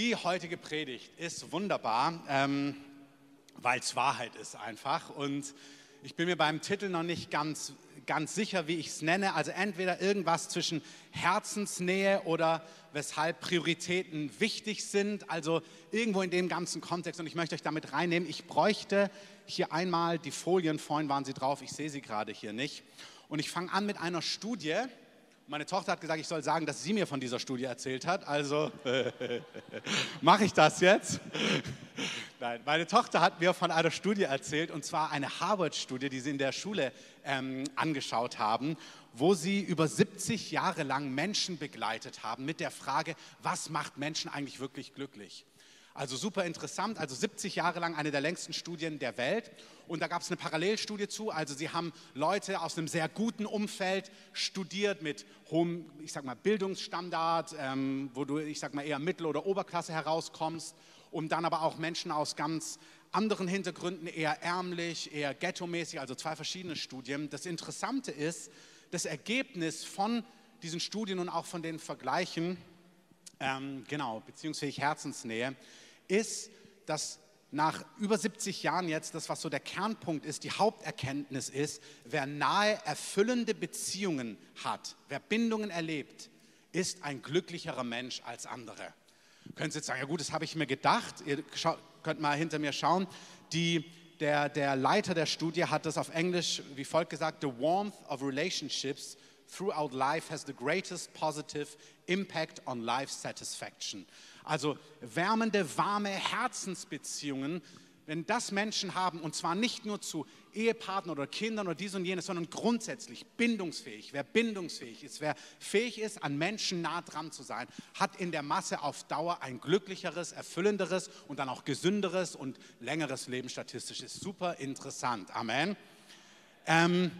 Die heutige Predigt ist wunderbar, ähm, weil es Wahrheit ist einfach. Und ich bin mir beim Titel noch nicht ganz, ganz sicher, wie ich es nenne. Also entweder irgendwas zwischen Herzensnähe oder weshalb Prioritäten wichtig sind. Also irgendwo in dem ganzen Kontext. Und ich möchte euch damit reinnehmen. Ich bräuchte hier einmal die Folien. Vorhin waren sie drauf. Ich sehe sie gerade hier nicht. Und ich fange an mit einer Studie. Meine Tochter hat gesagt, ich soll sagen, dass sie mir von dieser Studie erzählt hat. Also mache ich das jetzt? Nein, meine Tochter hat mir von einer Studie erzählt, und zwar eine Harvard-Studie, die sie in der Schule ähm, angeschaut haben, wo sie über 70 Jahre lang Menschen begleitet haben mit der Frage, was macht Menschen eigentlich wirklich glücklich? Also super interessant, also 70 Jahre lang eine der längsten Studien der Welt. Und da gab es eine Parallelstudie zu. Also sie haben Leute aus einem sehr guten Umfeld studiert mit hohem, ich sag mal, Bildungsstandard, ähm, wo du, ich sag mal, eher Mittel- oder Oberklasse herauskommst. Und dann aber auch Menschen aus ganz anderen Hintergründen, eher ärmlich, eher ghetto-mäßig, also zwei verschiedene Studien. Das Interessante ist, das Ergebnis von diesen Studien und auch von den Vergleichen, ähm, genau, beziehungsfähig Herzensnähe, ist, dass nach über 70 Jahren jetzt, das was so der Kernpunkt ist, die Haupterkenntnis ist, wer nahe, erfüllende Beziehungen hat, wer Bindungen erlebt, ist ein glücklicherer Mensch als andere. Können Sie jetzt sagen, ja gut, das habe ich mir gedacht, ihr könnt mal hinter mir schauen. Die, der, der Leiter der Studie hat das auf Englisch wie folgt gesagt, The warmth of relationships throughout life has the greatest positive impact on life satisfaction. Also wärmende, warme Herzensbeziehungen, wenn das Menschen haben, und zwar nicht nur zu Ehepartnern oder Kindern oder dies und jenes, sondern grundsätzlich bindungsfähig. Wer bindungsfähig ist, wer fähig ist, an Menschen nah dran zu sein, hat in der Masse auf Dauer ein glücklicheres, erfüllenderes und dann auch gesünderes und längeres Leben statistisch. Ist super interessant. Amen. Ähm,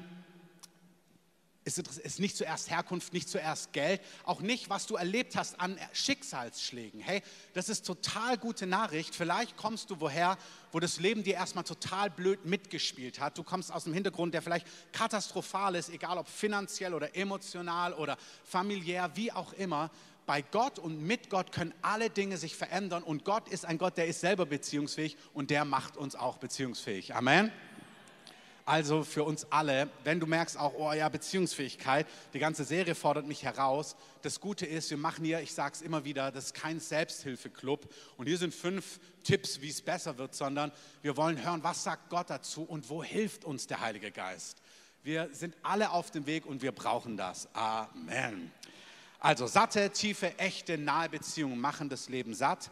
ist, ist nicht zuerst Herkunft, nicht zuerst Geld, auch nicht, was du erlebt hast an Schicksalsschlägen. Hey, das ist total gute Nachricht. Vielleicht kommst du woher, wo das Leben dir erstmal total blöd mitgespielt hat. Du kommst aus einem Hintergrund, der vielleicht katastrophal ist, egal ob finanziell oder emotional oder familiär, wie auch immer. Bei Gott und mit Gott können alle Dinge sich verändern und Gott ist ein Gott, der ist selber beziehungsfähig und der macht uns auch beziehungsfähig. Amen. Also für uns alle, wenn du merkst auch, oh ja, Beziehungsfähigkeit, die ganze Serie fordert mich heraus. Das Gute ist, wir machen hier, ich sage es immer wieder, das ist kein Selbsthilfeclub. Und hier sind fünf Tipps, wie es besser wird, sondern wir wollen hören, was sagt Gott dazu und wo hilft uns der Heilige Geist. Wir sind alle auf dem Weg und wir brauchen das. Amen. Also satte, tiefe, echte, nahe Beziehungen machen das Leben satt.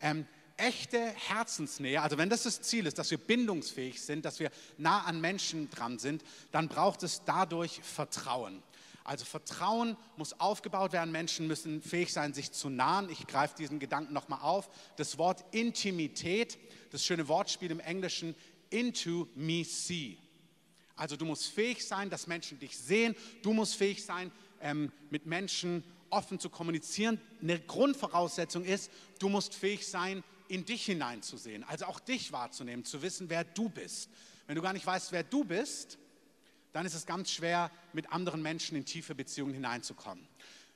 Ähm, echte Herzensnähe, also wenn das das Ziel ist, dass wir bindungsfähig sind, dass wir nah an Menschen dran sind, dann braucht es dadurch Vertrauen. Also Vertrauen muss aufgebaut werden, Menschen müssen fähig sein, sich zu nahen. Ich greife diesen Gedanken nochmal auf. Das Wort Intimität, das schöne Wortspiel im Englischen, into me see. Also du musst fähig sein, dass Menschen dich sehen. Du musst fähig sein, ähm, mit Menschen offen zu kommunizieren. Eine Grundvoraussetzung ist, du musst fähig sein, in dich hineinzusehen, also auch dich wahrzunehmen, zu wissen, wer du bist. Wenn du gar nicht weißt, wer du bist, dann ist es ganz schwer, mit anderen Menschen in tiefe Beziehungen hineinzukommen.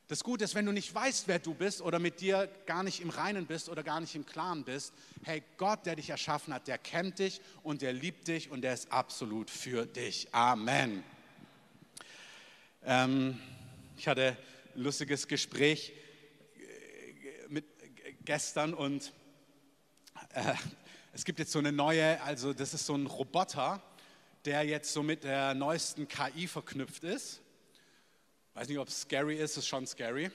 Das Gute ist, wenn du nicht weißt, wer du bist oder mit dir gar nicht im Reinen bist oder gar nicht im Klaren bist, hey, Gott, der dich erschaffen hat, der kennt dich und der liebt dich und der ist absolut für dich. Amen. Ähm, ich hatte ein lustiges Gespräch äh, mit gestern und äh, es gibt jetzt so eine neue, also das ist so ein Roboter, der jetzt so mit der neuesten KI verknüpft ist. Weiß nicht, ob es scary ist, ist schon scary.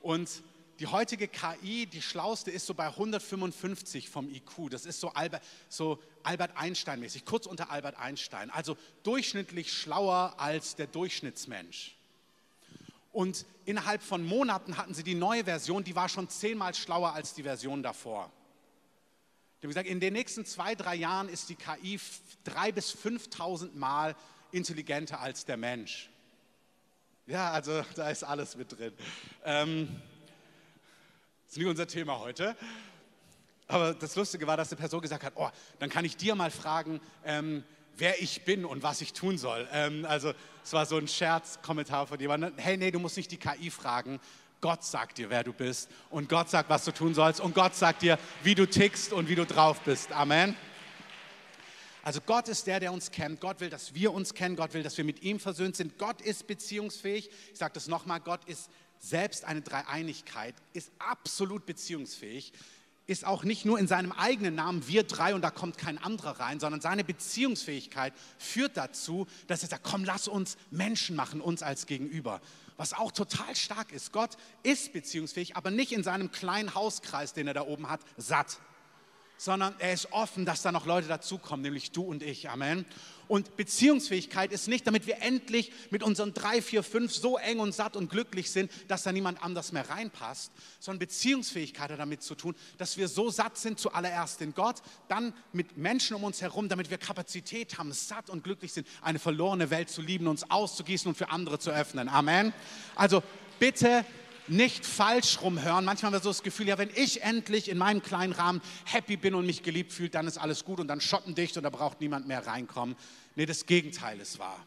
Und die heutige KI, die schlauste, ist so bei 155 vom IQ. Das ist so Albert, so Albert Einstein mäßig, kurz unter Albert Einstein. Also durchschnittlich schlauer als der Durchschnittsmensch. Und innerhalb von Monaten hatten sie die neue Version, die war schon zehnmal schlauer als die Version davor. Ich habe gesagt, in den nächsten zwei, drei Jahren ist die KI drei bis 5.000 Mal intelligenter als der Mensch. Ja, also da ist alles mit drin. Ähm, das ist nicht unser Thema heute. Aber das Lustige war, dass die Person gesagt hat, oh, dann kann ich dir mal fragen, ähm, wer ich bin und was ich tun soll. Ähm, also es war so ein Scherzkommentar von jemandem. Hey, nee, du musst nicht die KI fragen. Gott sagt dir, wer du bist und Gott sagt, was du tun sollst und Gott sagt dir, wie du tickst und wie du drauf bist. Amen. Also Gott ist der, der uns kennt. Gott will, dass wir uns kennen. Gott will, dass wir mit ihm versöhnt sind. Gott ist beziehungsfähig. Ich sage das nochmal, Gott ist selbst eine Dreieinigkeit, ist absolut beziehungsfähig ist auch nicht nur in seinem eigenen Namen wir drei und da kommt kein anderer rein, sondern seine Beziehungsfähigkeit führt dazu, dass er sagt, komm, lass uns Menschen machen, uns als Gegenüber. Was auch total stark ist. Gott ist beziehungsfähig, aber nicht in seinem kleinen Hauskreis, den er da oben hat, satt sondern er ist offen, dass da noch Leute dazukommen, nämlich du und ich. Amen. Und Beziehungsfähigkeit ist nicht, damit wir endlich mit unseren drei, vier, fünf so eng und satt und glücklich sind, dass da niemand anders mehr reinpasst, sondern Beziehungsfähigkeit hat damit zu tun, dass wir so satt sind zuallererst in Gott, dann mit Menschen um uns herum, damit wir Kapazität haben, satt und glücklich sind, eine verlorene Welt zu lieben, uns auszugießen und für andere zu öffnen. Amen. Also bitte nicht falsch rumhören. Manchmal haben wir so das Gefühl, ja, wenn ich endlich in meinem kleinen Rahmen happy bin und mich geliebt fühle, dann ist alles gut und dann schottendicht und da braucht niemand mehr reinkommen. Nee, das Gegenteil ist wahr.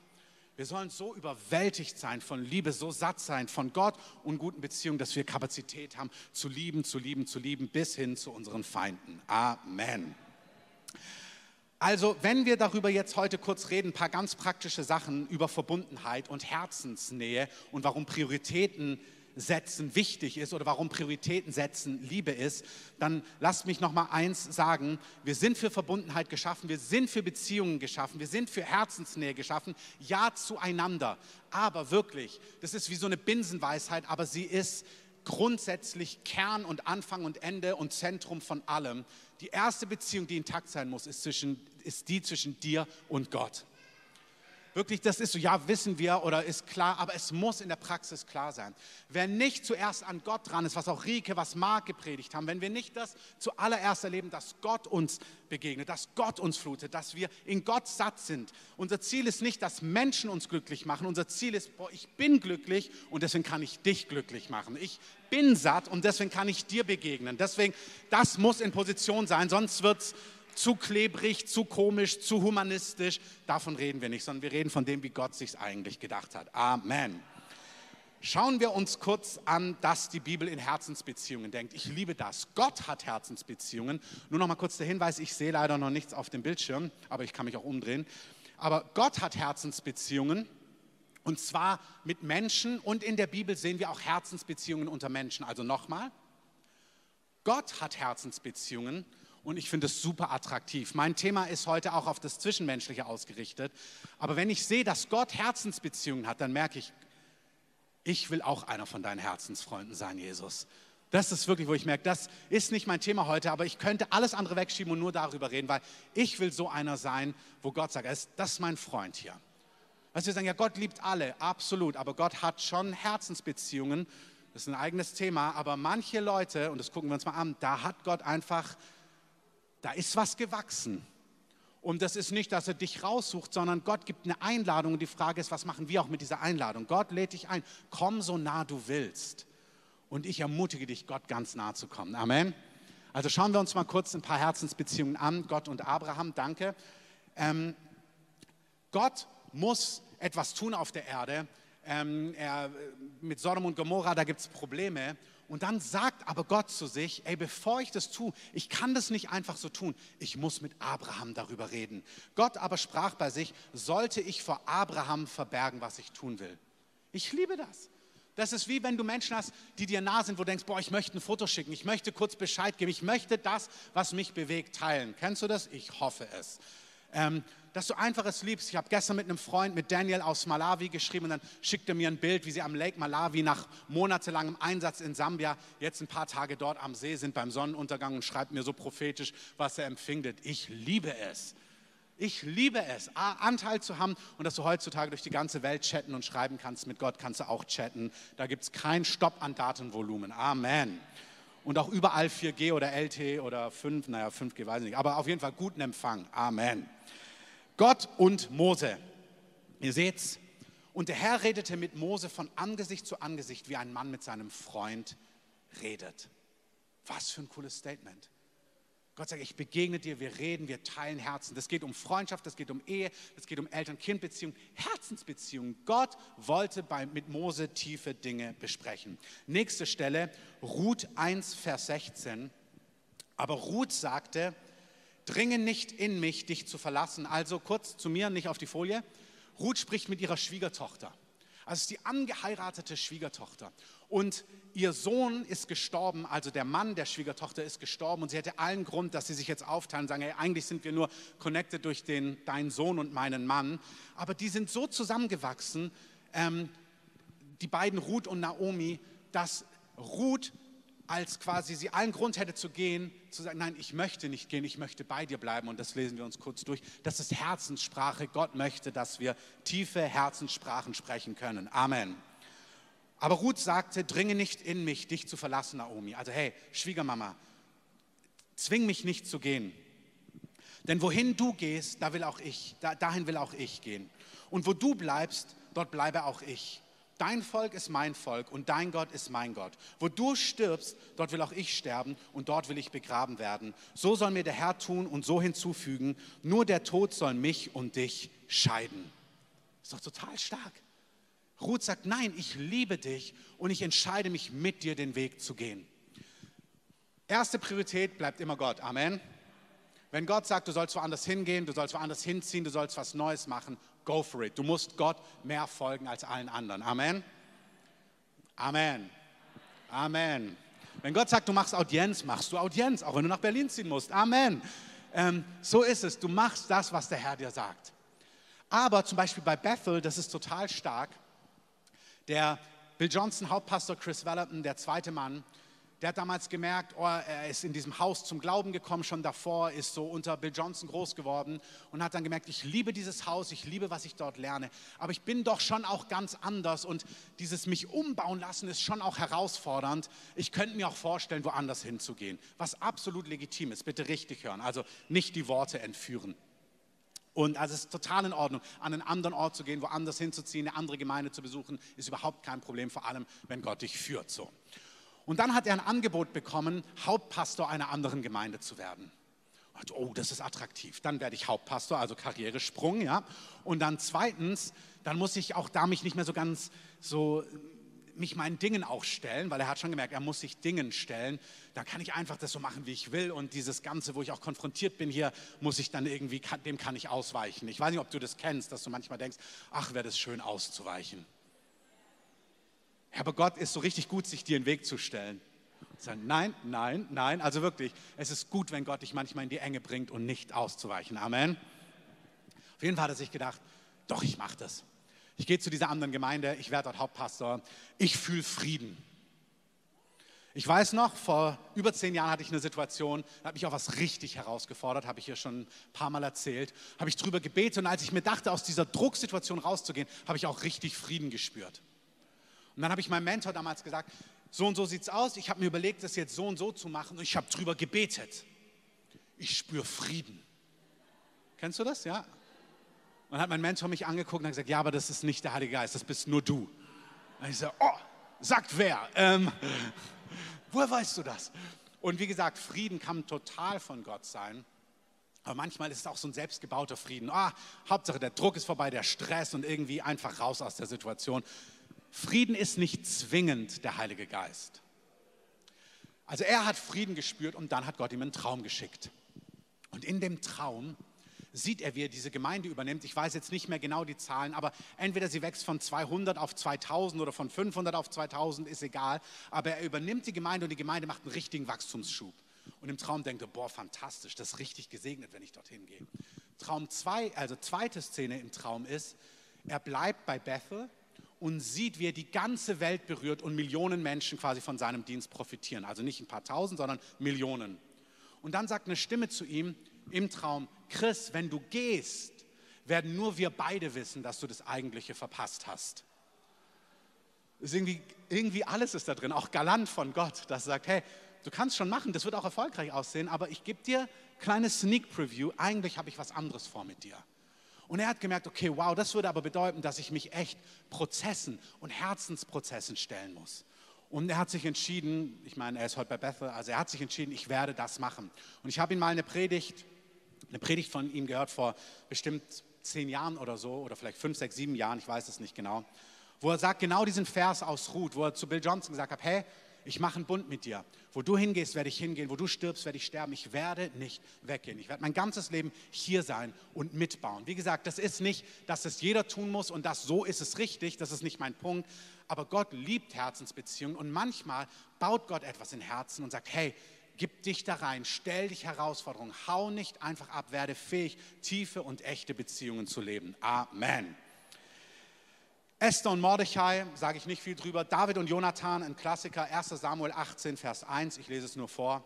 Wir sollen so überwältigt sein von Liebe, so satt sein von Gott und guten Beziehungen, dass wir Kapazität haben, zu lieben, zu lieben, zu lieben, bis hin zu unseren Feinden. Amen. Also, wenn wir darüber jetzt heute kurz reden, ein paar ganz praktische Sachen über Verbundenheit und Herzensnähe und warum Prioritäten setzen wichtig ist oder warum Prioritäten setzen Liebe ist, dann lasst mich noch mal eins sagen, wir sind für Verbundenheit geschaffen, wir sind für Beziehungen geschaffen, wir sind für Herzensnähe geschaffen, ja zueinander, aber wirklich, das ist wie so eine Binsenweisheit, aber sie ist grundsätzlich Kern und Anfang und Ende und Zentrum von allem. Die erste Beziehung, die intakt sein muss, ist, zwischen, ist die zwischen dir und Gott wirklich, das ist so, ja, wissen wir oder ist klar, aber es muss in der Praxis klar sein. Wer nicht zuerst an Gott dran ist, was auch Rike, was Marc gepredigt haben, wenn wir nicht das zuallererst erleben, dass Gott uns begegnet, dass Gott uns flutet, dass wir in Gott satt sind. Unser Ziel ist nicht, dass Menschen uns glücklich machen. Unser Ziel ist, boah, ich bin glücklich und deswegen kann ich dich glücklich machen. Ich bin satt und deswegen kann ich dir begegnen. Deswegen, das muss in Position sein, sonst wird es zu klebrig, zu komisch, zu humanistisch. Davon reden wir nicht, sondern wir reden von dem, wie Gott sich eigentlich gedacht hat. Amen. Schauen wir uns kurz an, dass die Bibel in Herzensbeziehungen denkt. Ich liebe das. Gott hat Herzensbeziehungen. Nur noch mal kurz der Hinweis, ich sehe leider noch nichts auf dem Bildschirm, aber ich kann mich auch umdrehen. Aber Gott hat Herzensbeziehungen und zwar mit Menschen und in der Bibel sehen wir auch Herzensbeziehungen unter Menschen. Also nochmal, Gott hat Herzensbeziehungen und ich finde es super attraktiv. Mein Thema ist heute auch auf das Zwischenmenschliche ausgerichtet. Aber wenn ich sehe, dass Gott Herzensbeziehungen hat, dann merke ich, ich will auch einer von deinen Herzensfreunden sein, Jesus. Das ist wirklich, wo ich merke, das ist nicht mein Thema heute, aber ich könnte alles andere wegschieben und nur darüber reden, weil ich will so einer sein, wo Gott sagt, das ist mein Freund hier. Was wir sagen, ja, Gott liebt alle, absolut, aber Gott hat schon Herzensbeziehungen. Das ist ein eigenes Thema, aber manche Leute, und das gucken wir uns mal an, da hat Gott einfach da ist was gewachsen. Und das ist nicht, dass er dich raussucht, sondern Gott gibt eine Einladung. Und die Frage ist, was machen wir auch mit dieser Einladung? Gott lädt dich ein. Komm so nah du willst. Und ich ermutige dich, Gott ganz nah zu kommen. Amen. Also schauen wir uns mal kurz ein paar Herzensbeziehungen an. Gott und Abraham, danke. Ähm, Gott muss etwas tun auf der Erde. Ähm, er, mit Sodom und Gomorra, da gibt es Probleme. Und dann sagt aber Gott zu sich, ey, bevor ich das tue, ich kann das nicht einfach so tun, ich muss mit Abraham darüber reden. Gott aber sprach bei sich, sollte ich vor Abraham verbergen, was ich tun will. Ich liebe das. Das ist wie wenn du Menschen hast, die dir nah sind, wo du denkst, boah, ich möchte ein Foto schicken, ich möchte kurz Bescheid geben, ich möchte das, was mich bewegt, teilen. Kennst du das? Ich hoffe es. Ähm, dass du einfach es liebst. Ich habe gestern mit einem Freund, mit Daniel aus Malawi geschrieben und dann schickte mir ein Bild, wie sie am Lake Malawi nach monatelangem Einsatz in Sambia jetzt ein paar Tage dort am See sind beim Sonnenuntergang und schreibt mir so prophetisch, was er empfindet. Ich liebe es. Ich liebe es, Anteil zu haben und dass du heutzutage durch die ganze Welt chatten und schreiben kannst. Mit Gott kannst du auch chatten. Da gibt es keinen Stopp an Datenvolumen. Amen. Und auch überall 4G oder LT oder 5, naja, 5G weiß ich nicht, aber auf jeden Fall guten Empfang. Amen. Gott und Mose. Ihr seht's. Und der Herr redete mit Mose von Angesicht zu Angesicht, wie ein Mann mit seinem Freund redet. Was für ein cooles Statement. Gott sagt, ich begegne dir, wir reden, wir teilen Herzen. Das geht um Freundschaft, das geht um Ehe, das geht um Eltern-Kind-Beziehung, Herzensbeziehung. Gott wollte bei, mit Mose tiefe Dinge besprechen. Nächste Stelle, Ruth 1, Vers 16. Aber Ruth sagte, dringe nicht in mich, dich zu verlassen. Also kurz zu mir, nicht auf die Folie. Ruth spricht mit ihrer Schwiegertochter. Also ist die angeheiratete Schwiegertochter. Und ihr Sohn ist gestorben, also der Mann der Schwiegertochter ist gestorben und sie hätte allen Grund, dass sie sich jetzt aufteilen und sagen, hey, eigentlich sind wir nur connected durch den, deinen Sohn und meinen Mann. Aber die sind so zusammengewachsen, ähm, die beiden Ruth und Naomi, dass Ruth als quasi sie allen Grund hätte zu gehen, zu sagen, nein, ich möchte nicht gehen, ich möchte bei dir bleiben. Und das lesen wir uns kurz durch. Das ist Herzenssprache. Gott möchte, dass wir tiefe Herzenssprachen sprechen können. Amen. Aber Ruth sagte, dringe nicht in mich, dich zu verlassen, Naomi. Also hey, Schwiegermama, zwing mich nicht zu gehen. Denn wohin du gehst, da will auch ich, da, dahin will auch ich gehen. Und wo du bleibst, dort bleibe auch ich. Dein Volk ist mein Volk und dein Gott ist mein Gott. Wo du stirbst, dort will auch ich sterben und dort will ich begraben werden. So soll mir der Herr tun und so hinzufügen, nur der Tod soll mich und dich scheiden. Ist doch total stark. Ruth sagt, nein, ich liebe dich und ich entscheide mich mit dir den Weg zu gehen. Erste Priorität bleibt immer Gott. Amen. Wenn Gott sagt, du sollst woanders hingehen, du sollst woanders hinziehen, du sollst was Neues machen, go for it. Du musst Gott mehr folgen als allen anderen. Amen. Amen. Amen. Wenn Gott sagt, du machst Audienz, machst du Audienz, auch wenn du nach Berlin ziehen musst. Amen. Ähm, so ist es. Du machst das, was der Herr dir sagt. Aber zum Beispiel bei Bethel, das ist total stark, der Bill Johnson, Hauptpastor Chris Valentin, der zweite Mann, der hat damals gemerkt, oh, er ist in diesem Haus zum Glauben gekommen, schon davor, ist so unter Bill Johnson groß geworden und hat dann gemerkt, ich liebe dieses Haus, ich liebe, was ich dort lerne, aber ich bin doch schon auch ganz anders und dieses mich umbauen lassen ist schon auch herausfordernd. Ich könnte mir auch vorstellen, woanders hinzugehen, was absolut legitim ist. Bitte richtig hören, also nicht die Worte entführen. Und also es ist total in Ordnung, an einen anderen Ort zu gehen, woanders hinzuziehen, eine andere Gemeinde zu besuchen, ist überhaupt kein Problem, vor allem wenn Gott dich führt. So. Und dann hat er ein Angebot bekommen, Hauptpastor einer anderen Gemeinde zu werden. Und, oh, das ist attraktiv. Dann werde ich Hauptpastor, also Karrieresprung, ja. Und dann zweitens, dann muss ich auch da mich nicht mehr so ganz so mich meinen Dingen auch stellen, weil er hat schon gemerkt, er muss sich Dingen stellen. Da kann ich einfach das so machen, wie ich will. Und dieses Ganze, wo ich auch konfrontiert bin hier, muss ich dann irgendwie, dem kann ich ausweichen. Ich weiß nicht, ob du das kennst, dass du manchmal denkst, ach, wäre das schön auszuweichen. Aber Gott ist so richtig gut, sich dir in den Weg zu stellen. Sagen, nein, nein, nein. Also wirklich, es ist gut, wenn Gott dich manchmal in die Enge bringt und nicht auszuweichen. Amen. Auf jeden Fall hat er sich gedacht, doch, ich mache das. Ich gehe zu dieser anderen Gemeinde, ich werde dort Hauptpastor. Ich fühle Frieden. Ich weiß noch, vor über zehn Jahren hatte ich eine Situation, da habe ich auch was richtig herausgefordert, habe ich hier schon ein paar Mal erzählt, habe ich drüber gebetet und als ich mir dachte, aus dieser Drucksituation rauszugehen, habe ich auch richtig Frieden gespürt. Und dann habe ich meinem Mentor damals gesagt, so und so sieht es aus, ich habe mir überlegt, das jetzt so und so zu machen und ich habe drüber gebetet. Ich spüre Frieden. Kennst du das? Ja? Und dann hat mein Mentor mich angeguckt und hat gesagt, ja, aber das ist nicht der Heilige Geist, das bist nur du. Und ich so, oh, sagt wer? Ähm, woher weißt du das? Und wie gesagt, Frieden kann total von Gott sein. Aber manchmal ist es auch so ein selbstgebauter Frieden. Ah, Hauptsache der Druck ist vorbei, der Stress und irgendwie einfach raus aus der Situation. Frieden ist nicht zwingend der Heilige Geist. Also er hat Frieden gespürt und dann hat Gott ihm einen Traum geschickt. Und in dem Traum sieht er, wie er diese Gemeinde übernimmt. Ich weiß jetzt nicht mehr genau die Zahlen, aber entweder sie wächst von 200 auf 2000 oder von 500 auf 2000, ist egal. Aber er übernimmt die Gemeinde und die Gemeinde macht einen richtigen Wachstumsschub. Und im Traum denkt er, boah, fantastisch, das ist richtig gesegnet, wenn ich dorthin gehe. Traum 2, also zweite Szene im Traum ist, er bleibt bei Bethel und sieht, wie er die ganze Welt berührt und Millionen Menschen quasi von seinem Dienst profitieren. Also nicht ein paar tausend, sondern Millionen. Und dann sagt eine Stimme zu ihm im Traum, Chris, wenn du gehst, werden nur wir beide wissen, dass du das Eigentliche verpasst hast. Ist irgendwie, irgendwie alles ist da drin, auch galant von Gott, das sagt, hey, du kannst schon machen, das wird auch erfolgreich aussehen, aber ich gebe dir kleine Sneak Preview, eigentlich habe ich was anderes vor mit dir. Und er hat gemerkt, okay, wow, das würde aber bedeuten, dass ich mich echt Prozessen und Herzensprozessen stellen muss. Und er hat sich entschieden, ich meine, er ist heute bei Bethel, also er hat sich entschieden, ich werde das machen. Und ich habe ihn mal eine Predigt, eine Predigt von ihm gehört vor bestimmt zehn Jahren oder so, oder vielleicht fünf, sechs, sieben Jahren, ich weiß es nicht genau, wo er sagt, genau diesen Vers aus Ruth, wo er zu Bill Johnson gesagt hat, hey, ich mache einen Bund mit dir. Wo du hingehst, werde ich hingehen. Wo du stirbst, werde ich sterben. Ich werde nicht weggehen. Ich werde mein ganzes Leben hier sein und mitbauen. Wie gesagt, das ist nicht, dass es jeder tun muss und das so ist es richtig. Das ist nicht mein Punkt. Aber Gott liebt Herzensbeziehungen und manchmal baut Gott etwas in Herzen und sagt, hey, gib dich da rein, stell dich Herausforderungen, hau nicht einfach ab, werde fähig, tiefe und echte Beziehungen zu leben. Amen. Esther und Mordechai, sage ich nicht viel drüber. David und Jonathan, ein Klassiker, 1 Samuel 18, Vers 1, ich lese es nur vor.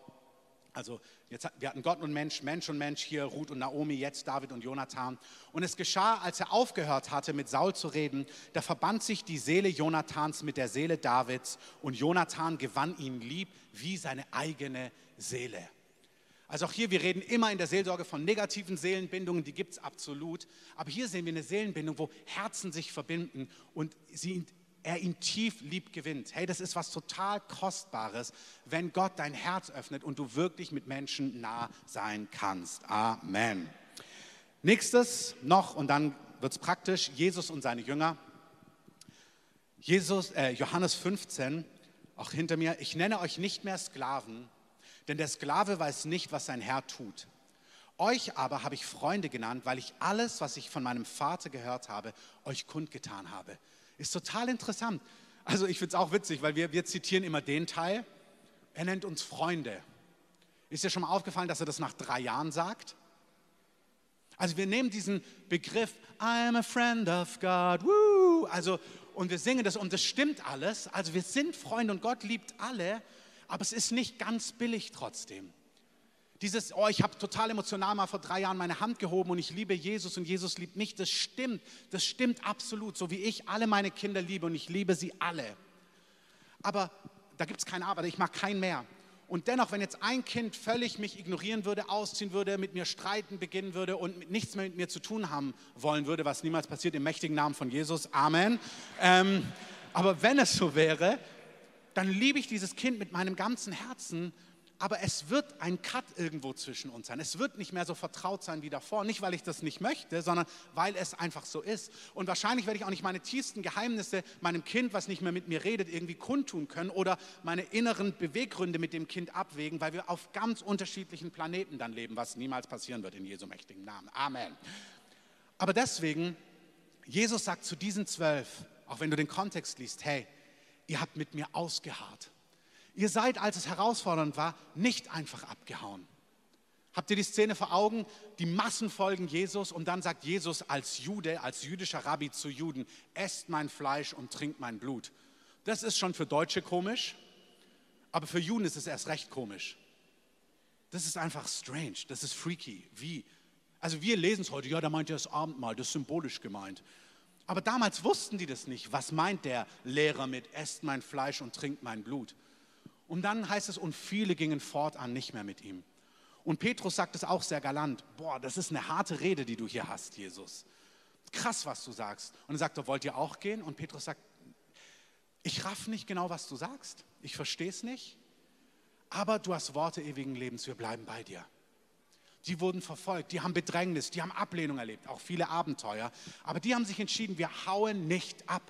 Also jetzt, wir hatten Gott und Mensch, Mensch und Mensch, hier Ruth und Naomi, jetzt David und Jonathan. Und es geschah, als er aufgehört hatte, mit Saul zu reden, da verband sich die Seele Jonathans mit der Seele Davids und Jonathan gewann ihn lieb wie seine eigene Seele. Also auch hier, wir reden immer in der Seelsorge von negativen Seelenbindungen, die gibt es absolut. Aber hier sehen wir eine Seelenbindung, wo Herzen sich verbinden und sie, er ihn tief lieb gewinnt. Hey, das ist was total Kostbares, wenn Gott dein Herz öffnet und du wirklich mit Menschen nah sein kannst. Amen. Nächstes noch, und dann wird es praktisch, Jesus und seine Jünger. Jesus, äh, Johannes 15, auch hinter mir, ich nenne euch nicht mehr Sklaven, denn der Sklave weiß nicht, was sein Herr tut. Euch aber habe ich Freunde genannt, weil ich alles, was ich von meinem Vater gehört habe, euch kundgetan habe. Ist total interessant. Also ich finde es auch witzig, weil wir, wir zitieren immer den Teil. Er nennt uns Freunde. Ist dir schon mal aufgefallen, dass er das nach drei Jahren sagt? Also wir nehmen diesen Begriff, I'm a friend of God, woo, also und wir singen das und das stimmt alles. Also wir sind Freunde und Gott liebt alle aber es ist nicht ganz billig trotzdem. Dieses, oh, ich habe total emotional mal vor drei Jahren meine Hand gehoben und ich liebe Jesus und Jesus liebt mich, das stimmt, das stimmt absolut, so wie ich alle meine Kinder liebe und ich liebe sie alle. Aber da gibt es kein Aber, ich mag keinen mehr. Und dennoch, wenn jetzt ein Kind völlig mich ignorieren würde, ausziehen würde, mit mir streiten beginnen würde und nichts mehr mit mir zu tun haben wollen würde, was niemals passiert, im mächtigen Namen von Jesus, Amen. Ähm, aber wenn es so wäre, dann liebe ich dieses Kind mit meinem ganzen Herzen, aber es wird ein Cut irgendwo zwischen uns sein. Es wird nicht mehr so vertraut sein wie davor. Nicht, weil ich das nicht möchte, sondern weil es einfach so ist. Und wahrscheinlich werde ich auch nicht meine tiefsten Geheimnisse meinem Kind, was nicht mehr mit mir redet, irgendwie kundtun können oder meine inneren Beweggründe mit dem Kind abwägen, weil wir auf ganz unterschiedlichen Planeten dann leben, was niemals passieren wird in Jesu mächtigen Namen. Amen. Aber deswegen, Jesus sagt zu diesen zwölf, auch wenn du den Kontext liest, hey, ihr habt mit mir ausgeharrt. Ihr seid, als es herausfordernd war, nicht einfach abgehauen. Habt ihr die Szene vor Augen? Die Massen folgen Jesus und dann sagt Jesus als Jude, als jüdischer Rabbi zu Juden, esst mein Fleisch und trinkt mein Blut. Das ist schon für Deutsche komisch, aber für Juden ist es erst recht komisch. Das ist einfach strange, das ist freaky. Wie? Also wir lesen es heute, ja, da meint er das Abendmahl, das ist symbolisch gemeint. Aber damals wussten die das nicht. Was meint der Lehrer mit, esst mein Fleisch und trinkt mein Blut? Und dann heißt es, und viele gingen fortan nicht mehr mit ihm. Und Petrus sagt es auch sehr galant, boah, das ist eine harte Rede, die du hier hast, Jesus. Krass, was du sagst. Und er sagt, wollt ihr auch gehen? Und Petrus sagt, ich raff nicht genau, was du sagst. Ich verstehe es nicht. Aber du hast Worte ewigen Lebens, wir bleiben bei dir die wurden verfolgt, die haben Bedrängnis, die haben Ablehnung erlebt, auch viele Abenteuer. Aber die haben sich entschieden, wir hauen nicht ab.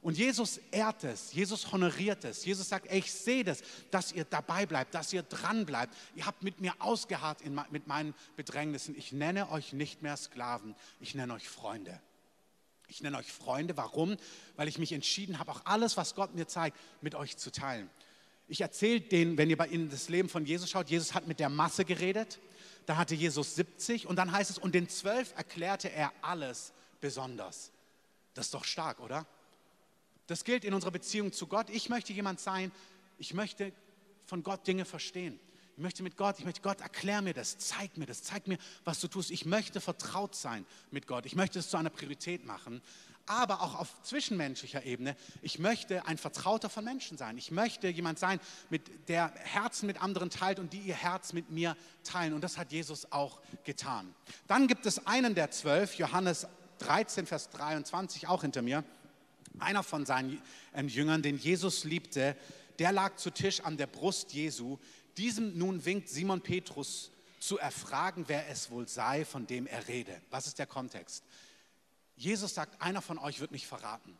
Und Jesus ehrt es, Jesus honoriert es. Jesus sagt, ich sehe das, dass ihr dabei bleibt, dass ihr dran bleibt. Ihr habt mit mir ausgeharrt in, mit meinen Bedrängnissen. Ich nenne euch nicht mehr Sklaven, ich nenne euch Freunde. Ich nenne euch Freunde. Warum? Weil ich mich entschieden habe, auch alles, was Gott mir zeigt, mit euch zu teilen. Ich erzähle denen, wenn ihr bei ihnen das Leben von Jesus schaut, Jesus hat mit der Masse geredet da hatte Jesus 70 und dann heißt es, und den zwölf erklärte er alles besonders. Das ist doch stark, oder? Das gilt in unserer Beziehung zu Gott. Ich möchte jemand sein, ich möchte von Gott Dinge verstehen. Ich möchte mit Gott, ich möchte Gott, erklär mir das, zeig mir das, zeig mir, was du tust. Ich möchte vertraut sein mit Gott. Ich möchte es zu einer Priorität machen aber auch auf zwischenmenschlicher Ebene. Ich möchte ein Vertrauter von Menschen sein. Ich möchte jemand sein, mit der Herzen mit anderen teilt und die ihr Herz mit mir teilen. Und das hat Jesus auch getan. Dann gibt es einen der zwölf, Johannes 13, Vers 23, auch hinter mir. Einer von seinen ähm, Jüngern, den Jesus liebte, der lag zu Tisch an der Brust Jesu. Diesem nun winkt Simon Petrus zu erfragen, wer es wohl sei, von dem er rede. Was ist der Kontext? Jesus sagt, einer von euch wird mich verraten.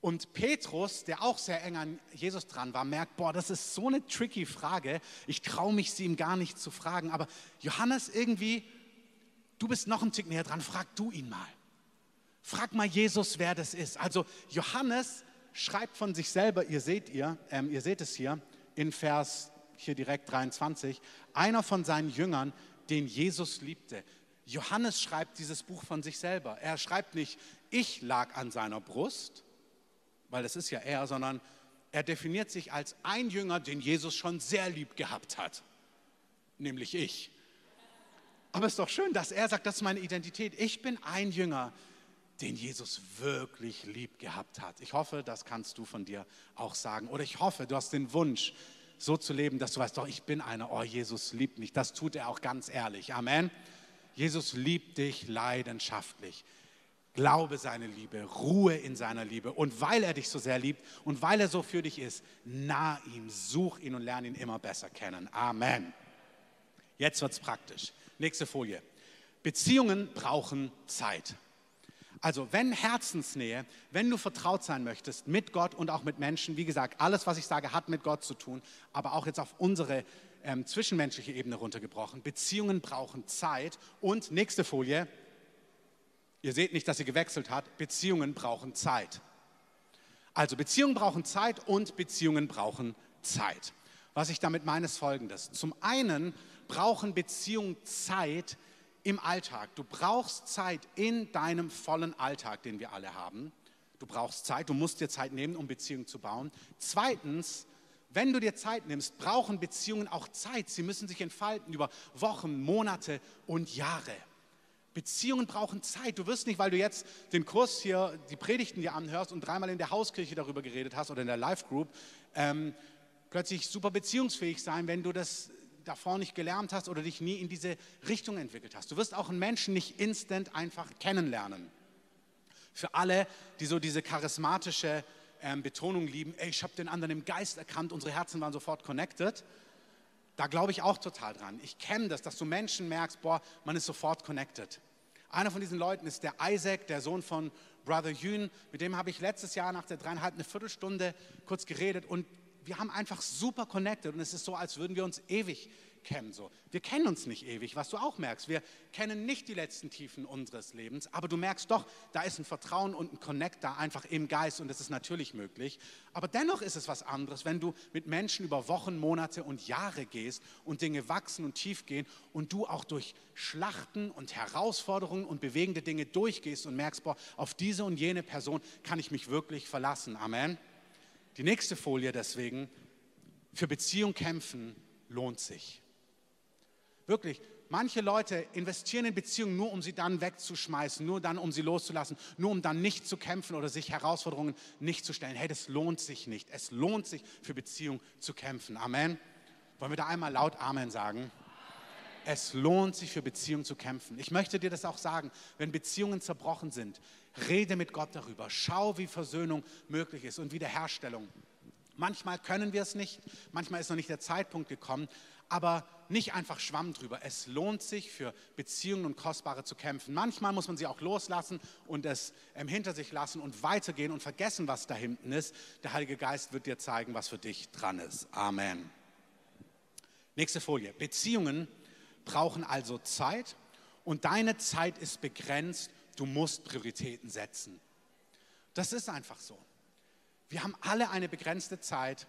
Und Petrus, der auch sehr eng an Jesus dran war, merkt, boah, das ist so eine tricky Frage. Ich traue mich, sie ihm gar nicht zu fragen. Aber Johannes, irgendwie, du bist noch ein Tick näher dran, frag du ihn mal. Frag mal Jesus, wer das ist. Also Johannes schreibt von sich selber, ihr seht ihr, ähm, ihr seht es hier in Vers hier direkt 23, einer von seinen Jüngern, den Jesus liebte. Johannes schreibt dieses Buch von sich selber. Er schreibt nicht, ich lag an seiner Brust, weil das ist ja er, sondern er definiert sich als ein Jünger, den Jesus schon sehr lieb gehabt hat, nämlich ich. Aber es ist doch schön, dass er sagt, das ist meine Identität. Ich bin ein Jünger, den Jesus wirklich lieb gehabt hat. Ich hoffe, das kannst du von dir auch sagen. Oder ich hoffe, du hast den Wunsch, so zu leben, dass du weißt, doch, ich bin einer, oh, Jesus liebt mich. Das tut er auch ganz ehrlich. Amen. Jesus liebt dich leidenschaftlich. Glaube seine Liebe, ruhe in seiner Liebe. Und weil er dich so sehr liebt und weil er so für dich ist, nah ihm, such ihn und lerne ihn immer besser kennen. Amen. Jetzt wird es praktisch. Nächste Folie. Beziehungen brauchen Zeit. Also wenn Herzensnähe, wenn du vertraut sein möchtest mit Gott und auch mit Menschen, wie gesagt, alles, was ich sage, hat mit Gott zu tun, aber auch jetzt auf unsere ähm, zwischenmenschliche Ebene runtergebrochen. Beziehungen brauchen Zeit. Und nächste Folie, ihr seht nicht, dass sie gewechselt hat, Beziehungen brauchen Zeit. Also Beziehungen brauchen Zeit und Beziehungen brauchen Zeit. Was ich damit meine, ist folgendes. Zum einen brauchen Beziehungen Zeit, im Alltag. Du brauchst Zeit in deinem vollen Alltag, den wir alle haben. Du brauchst Zeit, du musst dir Zeit nehmen, um Beziehungen zu bauen. Zweitens, wenn du dir Zeit nimmst, brauchen Beziehungen auch Zeit. Sie müssen sich entfalten über Wochen, Monate und Jahre. Beziehungen brauchen Zeit. Du wirst nicht, weil du jetzt den Kurs hier, die Predigten dir anhörst und dreimal in der Hauskirche darüber geredet hast oder in der Live Group, ähm, plötzlich super beziehungsfähig sein, wenn du das davor nicht gelernt hast oder dich nie in diese Richtung entwickelt hast. Du wirst auch einen Menschen nicht instant einfach kennenlernen. Für alle, die so diese charismatische ähm, Betonung lieben, ey, ich habe den anderen im Geist erkannt, unsere Herzen waren sofort connected. Da glaube ich auch total dran. Ich kenne das, dass du Menschen merkst, boah, man ist sofort connected. Einer von diesen Leuten ist der Isaac, der Sohn von Brother Yun. Mit dem habe ich letztes Jahr nach der dreieinhalb eine Viertelstunde kurz geredet und wir haben einfach super connected und es ist so, als würden wir uns ewig kennen. So. Wir kennen uns nicht ewig, was du auch merkst. Wir kennen nicht die letzten Tiefen unseres Lebens, aber du merkst doch, da ist ein Vertrauen und ein Connect da einfach im Geist und das ist natürlich möglich. Aber dennoch ist es was anderes, wenn du mit Menschen über Wochen, Monate und Jahre gehst und Dinge wachsen und tief gehen und du auch durch Schlachten und Herausforderungen und bewegende Dinge durchgehst und merkst, boah, auf diese und jene Person kann ich mich wirklich verlassen. Amen. Die nächste Folie deswegen, für Beziehung kämpfen lohnt sich. Wirklich, manche Leute investieren in Beziehungen nur, um sie dann wegzuschmeißen, nur dann, um sie loszulassen, nur um dann nicht zu kämpfen oder sich Herausforderungen nicht zu stellen. Hey, das lohnt sich nicht. Es lohnt sich, für Beziehung zu kämpfen. Amen. Wollen wir da einmal laut Amen sagen? Es lohnt sich für Beziehungen zu kämpfen. Ich möchte dir das auch sagen, wenn Beziehungen zerbrochen sind, rede mit Gott darüber. Schau, wie Versöhnung möglich ist und Wiederherstellung. Manchmal können wir es nicht, manchmal ist noch nicht der Zeitpunkt gekommen, aber nicht einfach Schwamm drüber. Es lohnt sich für Beziehungen und Kostbare zu kämpfen. Manchmal muss man sie auch loslassen und es ähm, hinter sich lassen und weitergehen und vergessen, was da hinten ist. Der Heilige Geist wird dir zeigen, was für dich dran ist. Amen. Nächste Folie. Beziehungen brauchen also Zeit und deine Zeit ist begrenzt. Du musst Prioritäten setzen. Das ist einfach so. Wir haben alle eine begrenzte Zeit,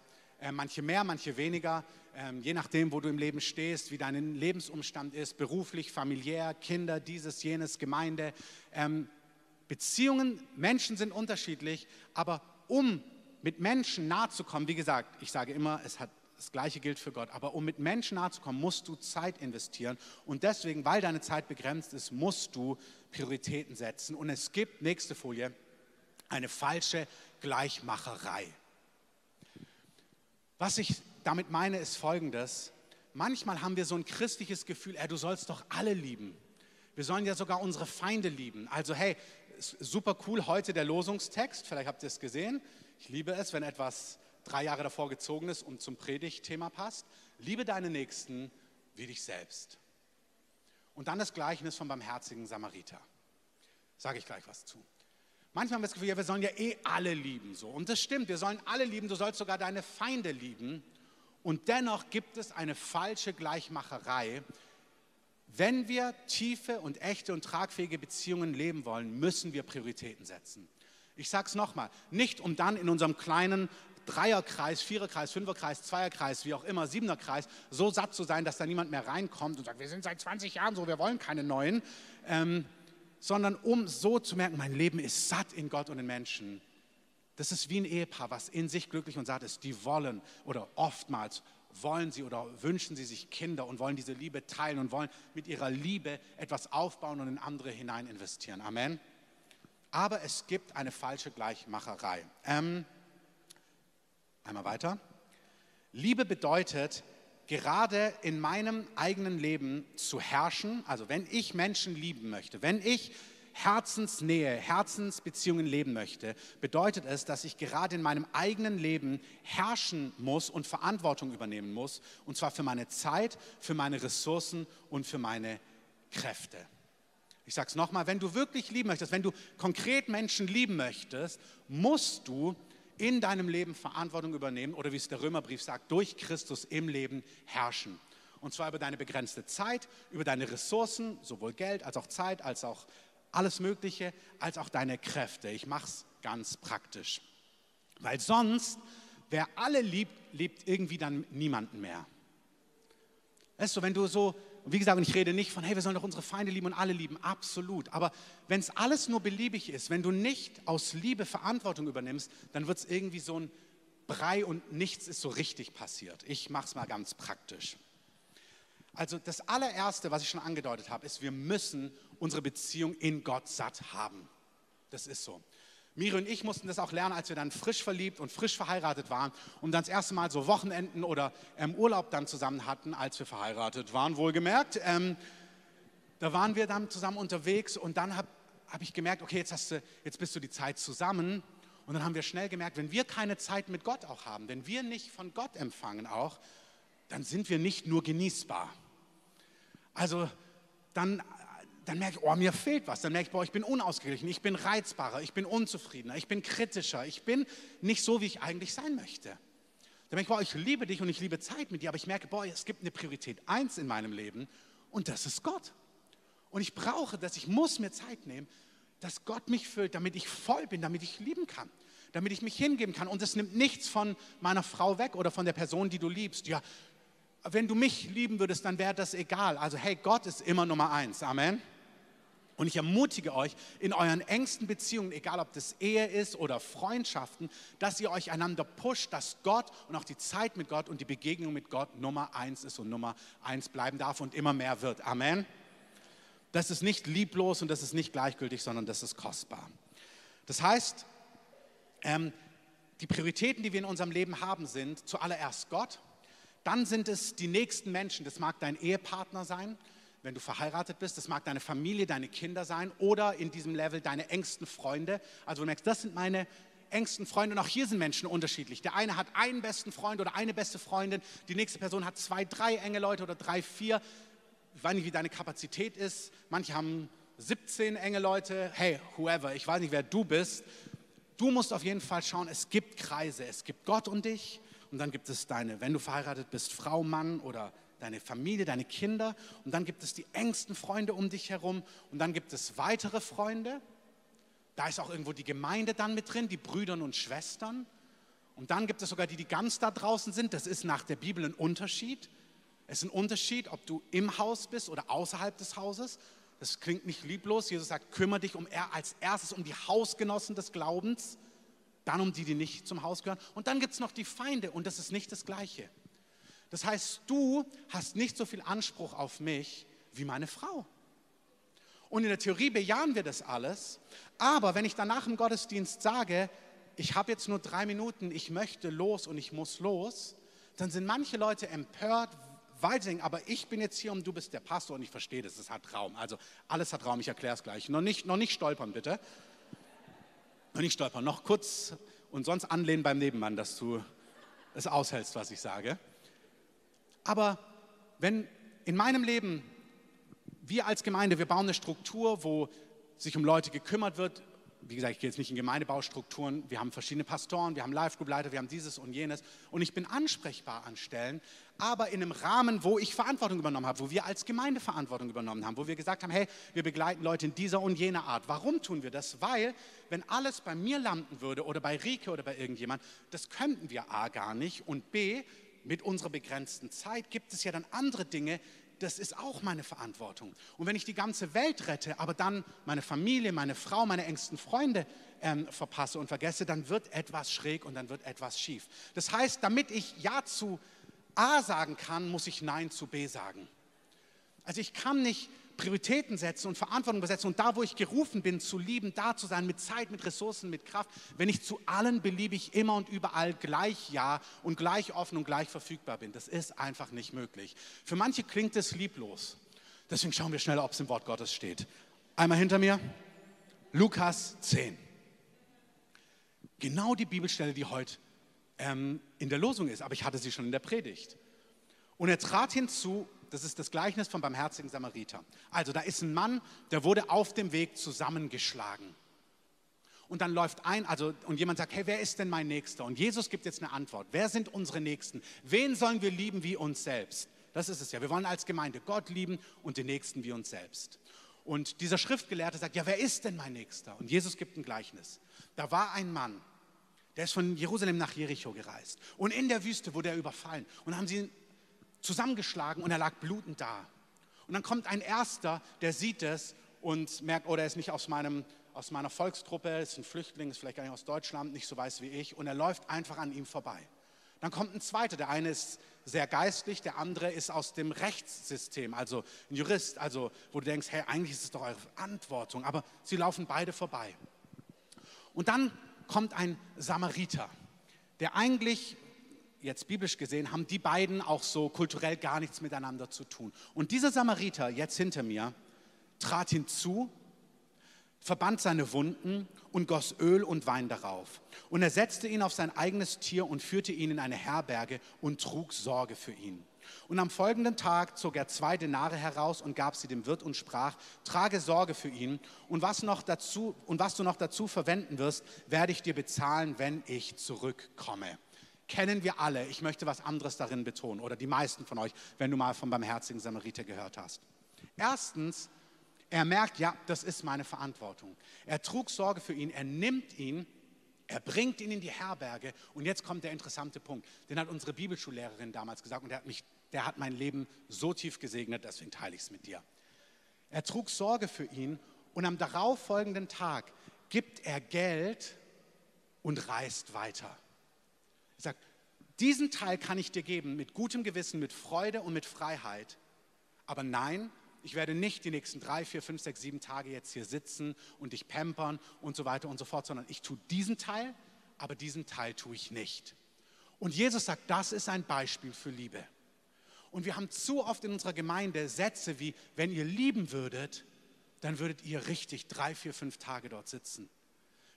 manche mehr, manche weniger, äh, je nachdem, wo du im Leben stehst, wie dein Lebensumstand ist, beruflich, familiär, Kinder, dieses, jenes, Gemeinde. Ähm, Beziehungen, Menschen sind unterschiedlich, aber um mit Menschen nahe zu kommen, wie gesagt, ich sage immer, es hat das Gleiche gilt für Gott. Aber um mit Menschen nahe zu kommen, musst du Zeit investieren. Und deswegen, weil deine Zeit begrenzt ist, musst du Prioritäten setzen. Und es gibt, nächste Folie, eine falsche Gleichmacherei. Was ich damit meine, ist folgendes. Manchmal haben wir so ein christliches Gefühl, ey, du sollst doch alle lieben. Wir sollen ja sogar unsere Feinde lieben. Also hey, super cool heute der Losungstext, vielleicht habt ihr es gesehen. Ich liebe es, wenn etwas drei Jahre davor gezogen ist und zum Predigtthema passt. Liebe deine Nächsten wie dich selbst. Und dann das Gleichnis vom barmherzigen Samariter. Sage ich gleich was zu. Manchmal haben wir das Gefühl, ja, wir sollen ja eh alle lieben. So. Und das stimmt, wir sollen alle lieben, du sollst sogar deine Feinde lieben. Und dennoch gibt es eine falsche Gleichmacherei. Wenn wir tiefe und echte und tragfähige Beziehungen leben wollen, müssen wir Prioritäten setzen. Ich sage es nochmal, nicht um dann in unserem kleinen Dreierkreis, Viererkreis, Fünferkreis, Zweierkreis, wie auch immer, Siebenerkreis, so satt zu sein, dass da niemand mehr reinkommt und sagt, wir sind seit 20 Jahren so, wir wollen keine neuen, ähm, sondern um so zu merken, mein Leben ist satt in Gott und in Menschen. Das ist wie ein Ehepaar, was in sich glücklich und satt ist. Die wollen oder oftmals wollen sie oder wünschen sie sich Kinder und wollen diese Liebe teilen und wollen mit ihrer Liebe etwas aufbauen und in andere hinein investieren. Amen. Aber es gibt eine falsche Gleichmacherei. Ähm, Einmal weiter. Liebe bedeutet, gerade in meinem eigenen Leben zu herrschen, also wenn ich Menschen lieben möchte, wenn ich Herzensnähe, Herzensbeziehungen leben möchte, bedeutet es, dass ich gerade in meinem eigenen Leben herrschen muss und Verantwortung übernehmen muss, und zwar für meine Zeit, für meine Ressourcen und für meine Kräfte. Ich sage es nochmal, wenn du wirklich lieben möchtest, wenn du konkret Menschen lieben möchtest, musst du in deinem Leben Verantwortung übernehmen oder wie es der Römerbrief sagt, durch Christus im Leben herrschen. Und zwar über deine begrenzte Zeit, über deine Ressourcen, sowohl Geld als auch Zeit, als auch alles Mögliche, als auch deine Kräfte. Ich mache es ganz praktisch. Weil sonst, wer alle liebt, liebt irgendwie dann niemanden mehr. Weißt du, wenn du so und wie gesagt, ich rede nicht von, hey, wir sollen doch unsere Feinde lieben und alle lieben, absolut. Aber wenn es alles nur beliebig ist, wenn du nicht aus Liebe Verantwortung übernimmst, dann wird es irgendwie so ein Brei und nichts ist so richtig passiert. Ich mache es mal ganz praktisch. Also das allererste, was ich schon angedeutet habe, ist, wir müssen unsere Beziehung in Gott satt haben. Das ist so. Miri und ich mussten das auch lernen, als wir dann frisch verliebt und frisch verheiratet waren und dann das erste Mal so Wochenenden oder ähm, Urlaub dann zusammen hatten, als wir verheiratet waren, wohlgemerkt. Ähm, da waren wir dann zusammen unterwegs und dann habe hab ich gemerkt, okay, jetzt, hast du, jetzt bist du die Zeit zusammen. Und dann haben wir schnell gemerkt, wenn wir keine Zeit mit Gott auch haben, wenn wir nicht von Gott empfangen auch, dann sind wir nicht nur genießbar. Also dann dann merke ich, oh, mir fehlt was. Dann merke ich, boah, ich bin unausgeglichen, ich bin reizbarer, ich bin unzufriedener, ich bin kritischer, ich bin nicht so, wie ich eigentlich sein möchte. Dann merke ich, boah, ich liebe dich und ich liebe Zeit mit dir, aber ich merke, boah, es gibt eine Priorität eins in meinem Leben und das ist Gott. Und ich brauche das, ich muss mir Zeit nehmen, dass Gott mich füllt, damit ich voll bin, damit ich lieben kann, damit ich mich hingeben kann. Und es nimmt nichts von meiner Frau weg oder von der Person, die du liebst. Ja, wenn du mich lieben würdest, dann wäre das egal. Also hey, Gott ist immer Nummer eins. Amen. Und ich ermutige euch in euren engsten Beziehungen, egal ob das Ehe ist oder Freundschaften, dass ihr euch einander pusht, dass Gott und auch die Zeit mit Gott und die Begegnung mit Gott Nummer eins ist und Nummer eins bleiben darf und immer mehr wird. Amen. Das ist nicht lieblos und das ist nicht gleichgültig, sondern das ist kostbar. Das heißt, ähm, die Prioritäten, die wir in unserem Leben haben, sind zuallererst Gott, dann sind es die nächsten Menschen, das mag dein Ehepartner sein, wenn du verheiratet bist. Das mag deine Familie, deine Kinder sein oder in diesem Level deine engsten Freunde. Also du merkst, das sind meine engsten Freunde und auch hier sind Menschen unterschiedlich. Der eine hat einen besten Freund oder eine beste Freundin, die nächste Person hat zwei, drei enge Leute oder drei, vier. Ich weiß nicht, wie deine Kapazität ist. Manche haben 17 enge Leute. Hey, whoever, ich weiß nicht, wer du bist. Du musst auf jeden Fall schauen, es gibt Kreise. Es gibt Gott und dich und dann gibt es deine, wenn du verheiratet bist, Frau, Mann oder deine Familie, deine Kinder und dann gibt es die engsten Freunde um dich herum und dann gibt es weitere Freunde. Da ist auch irgendwo die Gemeinde dann mit drin, die Brüder und Schwestern. Und dann gibt es sogar die, die ganz da draußen sind. Das ist nach der Bibel ein Unterschied. Es ist ein Unterschied, ob du im Haus bist oder außerhalb des Hauses. Das klingt nicht lieblos. Jesus sagt, kümmere dich um er als erstes um die Hausgenossen des Glaubens, dann um die, die nicht zum Haus gehören. Und dann gibt es noch die Feinde und das ist nicht das Gleiche. Das heißt, du hast nicht so viel Anspruch auf mich wie meine Frau. Und in der Theorie bejahen wir das alles, aber wenn ich danach im Gottesdienst sage, ich habe jetzt nur drei Minuten, ich möchte los und ich muss los, dann sind manche Leute empört, weil sie denken, aber ich bin jetzt hier und du bist der Pastor und ich verstehe das, es hat Raum. Also alles hat Raum, ich erkläre es gleich. Noch nicht, noch nicht stolpern, bitte. Noch nicht stolpern, noch kurz und sonst anlehnen beim Nebenmann, dass du es aushältst, was ich sage. Aber wenn in meinem Leben wir als Gemeinde, wir bauen eine Struktur, wo sich um Leute gekümmert wird, wie gesagt, ich gehe jetzt nicht in Gemeindebaustrukturen, wir haben verschiedene Pastoren, wir haben Live-Group-Leiter, wir haben dieses und jenes und ich bin ansprechbar an Stellen, aber in einem Rahmen, wo ich Verantwortung übernommen habe, wo wir als Gemeinde Verantwortung übernommen haben, wo wir gesagt haben, hey, wir begleiten Leute in dieser und jener Art. Warum tun wir das? Weil, wenn alles bei mir landen würde oder bei Rike oder bei irgendjemand, das könnten wir A gar nicht und B, mit unserer begrenzten Zeit gibt es ja dann andere Dinge, das ist auch meine Verantwortung. Und wenn ich die ganze Welt rette, aber dann meine Familie, meine Frau, meine engsten Freunde ähm, verpasse und vergesse, dann wird etwas schräg und dann wird etwas schief. Das heißt, damit ich Ja zu A sagen kann, muss ich Nein zu B sagen. Also ich kann nicht Prioritäten setzen und Verantwortung besetzen und da, wo ich gerufen bin, zu lieben, da zu sein, mit Zeit, mit Ressourcen, mit Kraft, wenn ich zu allen beliebig immer und überall gleich ja und gleich offen und gleich verfügbar bin. Das ist einfach nicht möglich. Für manche klingt es lieblos. Deswegen schauen wir schnell, ob es im Wort Gottes steht. Einmal hinter mir, Lukas 10. Genau die Bibelstelle, die heute ähm, in der Losung ist, aber ich hatte sie schon in der Predigt. Und er trat hinzu das ist das Gleichnis vom barmherzigen Samariter. Also da ist ein Mann, der wurde auf dem Weg zusammengeschlagen. Und dann läuft ein, also und jemand sagt, hey, wer ist denn mein Nächster? Und Jesus gibt jetzt eine Antwort. Wer sind unsere Nächsten? Wen sollen wir lieben wie uns selbst? Das ist es ja. Wir wollen als Gemeinde Gott lieben und den Nächsten wie uns selbst. Und dieser Schriftgelehrte sagt, ja, wer ist denn mein Nächster? Und Jesus gibt ein Gleichnis. Da war ein Mann, der ist von Jerusalem nach Jericho gereist. Und in der Wüste wurde er überfallen. Und haben sie zusammengeschlagen und er lag blutend da. Und dann kommt ein Erster, der sieht es und merkt, oh, der ist nicht aus, meinem, aus meiner Volkstruppe, ist ein Flüchtling, ist vielleicht gar nicht aus Deutschland, nicht so weiß wie ich. Und er läuft einfach an ihm vorbei. Dann kommt ein zweiter, der eine ist sehr geistlich, der andere ist aus dem Rechtssystem, also ein Jurist, also wo du denkst, hey, eigentlich ist es doch eure Verantwortung, aber sie laufen beide vorbei. Und dann kommt ein Samariter, der eigentlich jetzt biblisch gesehen, haben die beiden auch so kulturell gar nichts miteinander zu tun. Und dieser Samariter, jetzt hinter mir, trat hinzu, verband seine Wunden und goss Öl und Wein darauf. Und er setzte ihn auf sein eigenes Tier und führte ihn in eine Herberge und trug Sorge für ihn. Und am folgenden Tag zog er zwei Denare heraus und gab sie dem Wirt und sprach: Trage Sorge für ihn und was, noch dazu, und was du noch dazu verwenden wirst, werde ich dir bezahlen, wenn ich zurückkomme kennen wir alle. Ich möchte was anderes darin betonen oder die meisten von euch, wenn du mal vom barmherzigen Samariter gehört hast. Erstens, er merkt, ja, das ist meine Verantwortung. Er trug Sorge für ihn, er nimmt ihn, er bringt ihn in die Herberge und jetzt kommt der interessante Punkt. Den hat unsere Bibelschullehrerin damals gesagt und der hat, mich, der hat mein Leben so tief gesegnet, deswegen teile ich es mit dir. Er trug Sorge für ihn und am darauffolgenden Tag gibt er Geld und reist weiter. Sagt, diesen Teil kann ich dir geben mit gutem Gewissen, mit Freude und mit Freiheit. Aber nein, ich werde nicht die nächsten drei, vier, fünf, sechs, sieben Tage jetzt hier sitzen und dich pampern und so weiter und so fort, sondern ich tue diesen Teil, aber diesen Teil tue ich nicht. Und Jesus sagt, das ist ein Beispiel für Liebe. Und wir haben zu oft in unserer Gemeinde Sätze wie, wenn ihr lieben würdet, dann würdet ihr richtig drei, vier, fünf Tage dort sitzen.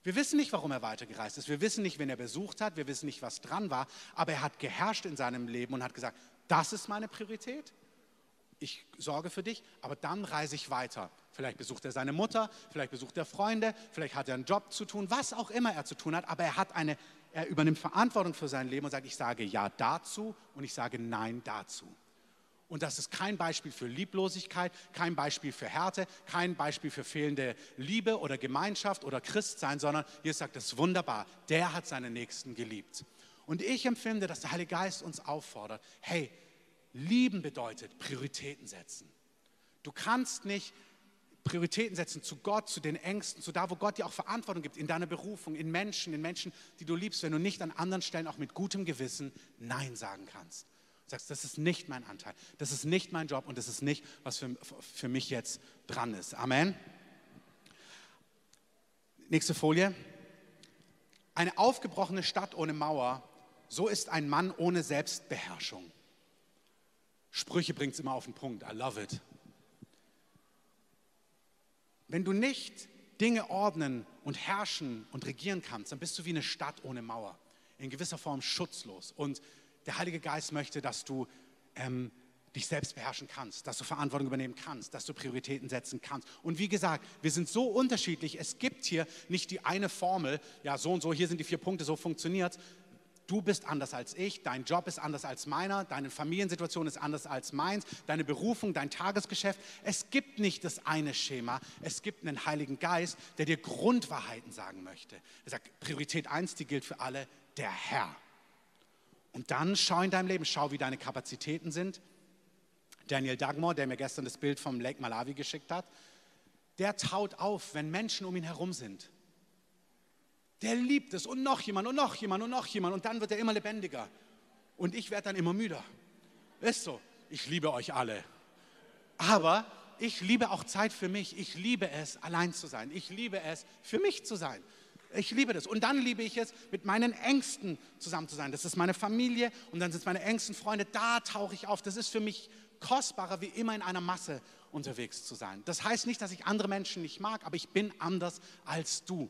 Wir wissen nicht, warum er weitergereist ist. Wir wissen nicht, wen er besucht hat. Wir wissen nicht, was dran war. Aber er hat geherrscht in seinem Leben und hat gesagt, das ist meine Priorität. Ich sorge für dich, aber dann reise ich weiter. Vielleicht besucht er seine Mutter, vielleicht besucht er Freunde, vielleicht hat er einen Job zu tun, was auch immer er zu tun hat. Aber er, hat eine, er übernimmt Verantwortung für sein Leben und sagt, ich sage Ja dazu und ich sage Nein dazu. Und das ist kein Beispiel für Lieblosigkeit, kein Beispiel für Härte, kein Beispiel für fehlende Liebe oder Gemeinschaft oder Christsein, sondern Jesus sagt, ist wunderbar. Der hat seine Nächsten geliebt. Und ich empfinde, dass der Heilige Geist uns auffordert, hey, lieben bedeutet Prioritäten setzen. Du kannst nicht Prioritäten setzen zu Gott, zu den Ängsten, zu da, wo Gott dir auch Verantwortung gibt, in deiner Berufung, in Menschen, in Menschen, die du liebst, wenn du nicht an anderen Stellen auch mit gutem Gewissen Nein sagen kannst sagst, das ist nicht mein Anteil, das ist nicht mein Job und das ist nicht, was für, für mich jetzt dran ist. Amen. Nächste Folie. Eine aufgebrochene Stadt ohne Mauer, so ist ein Mann ohne Selbstbeherrschung. Sprüche bringt es immer auf den Punkt. I love it. Wenn du nicht Dinge ordnen und herrschen und regieren kannst, dann bist du wie eine Stadt ohne Mauer, in gewisser Form schutzlos. Und der Heilige Geist möchte, dass du ähm, dich selbst beherrschen kannst, dass du Verantwortung übernehmen kannst, dass du Prioritäten setzen kannst. Und wie gesagt, wir sind so unterschiedlich. Es gibt hier nicht die eine Formel, ja, so und so, hier sind die vier Punkte, so funktioniert. Du bist anders als ich, dein Job ist anders als meiner, deine Familiensituation ist anders als meins, deine Berufung, dein Tagesgeschäft. Es gibt nicht das eine Schema, es gibt einen Heiligen Geist, der dir Grundwahrheiten sagen möchte. Er sagt, Priorität 1, die gilt für alle, der Herr. Und dann schau in deinem Leben, schau, wie deine Kapazitäten sind. Daniel Dagmore, der mir gestern das Bild vom Lake Malawi geschickt hat, der taut auf, wenn Menschen um ihn herum sind. Der liebt es und noch jemand und noch jemand und noch jemand und dann wird er immer lebendiger. Und ich werde dann immer müder. Ist so. Ich liebe euch alle. Aber ich liebe auch Zeit für mich. Ich liebe es, allein zu sein. Ich liebe es, für mich zu sein. Ich liebe das. Und dann liebe ich es, mit meinen Ängsten zusammen zu sein. Das ist meine Familie und dann sind es meine engsten Freunde. Da tauche ich auf. Das ist für mich kostbarer, wie immer in einer Masse unterwegs zu sein. Das heißt nicht, dass ich andere Menschen nicht mag, aber ich bin anders als du.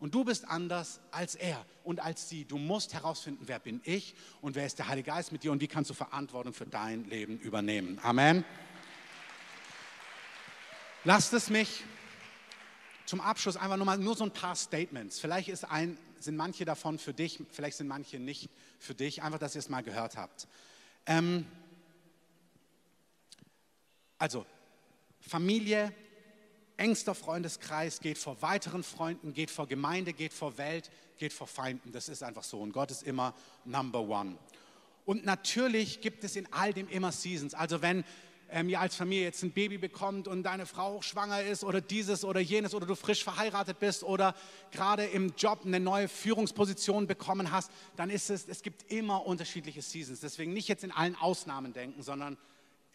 Und du bist anders als er und als sie. Du musst herausfinden, wer bin ich und wer ist der Heilige Geist mit dir und wie kannst du Verantwortung für dein Leben übernehmen. Amen. Lasst es mich zum Abschluss einfach nur mal nur so ein paar Statements. Vielleicht ist ein, sind manche davon für dich, vielleicht sind manche nicht für dich. Einfach, dass ihr es mal gehört habt. Ähm, also, Familie engster Freundeskreis geht vor weiteren Freunden, geht vor Gemeinde, geht vor Welt, geht vor Feinden. Das ist einfach so. Und Gott ist immer Number One. Und natürlich gibt es in all dem immer Seasons. Also wenn ähm, ihr als Familie jetzt ein Baby bekommt und deine Frau schwanger ist oder dieses oder jenes oder du frisch verheiratet bist oder gerade im Job eine neue Führungsposition bekommen hast, dann ist es, es gibt immer unterschiedliche Seasons. Deswegen nicht jetzt in allen Ausnahmen denken, sondern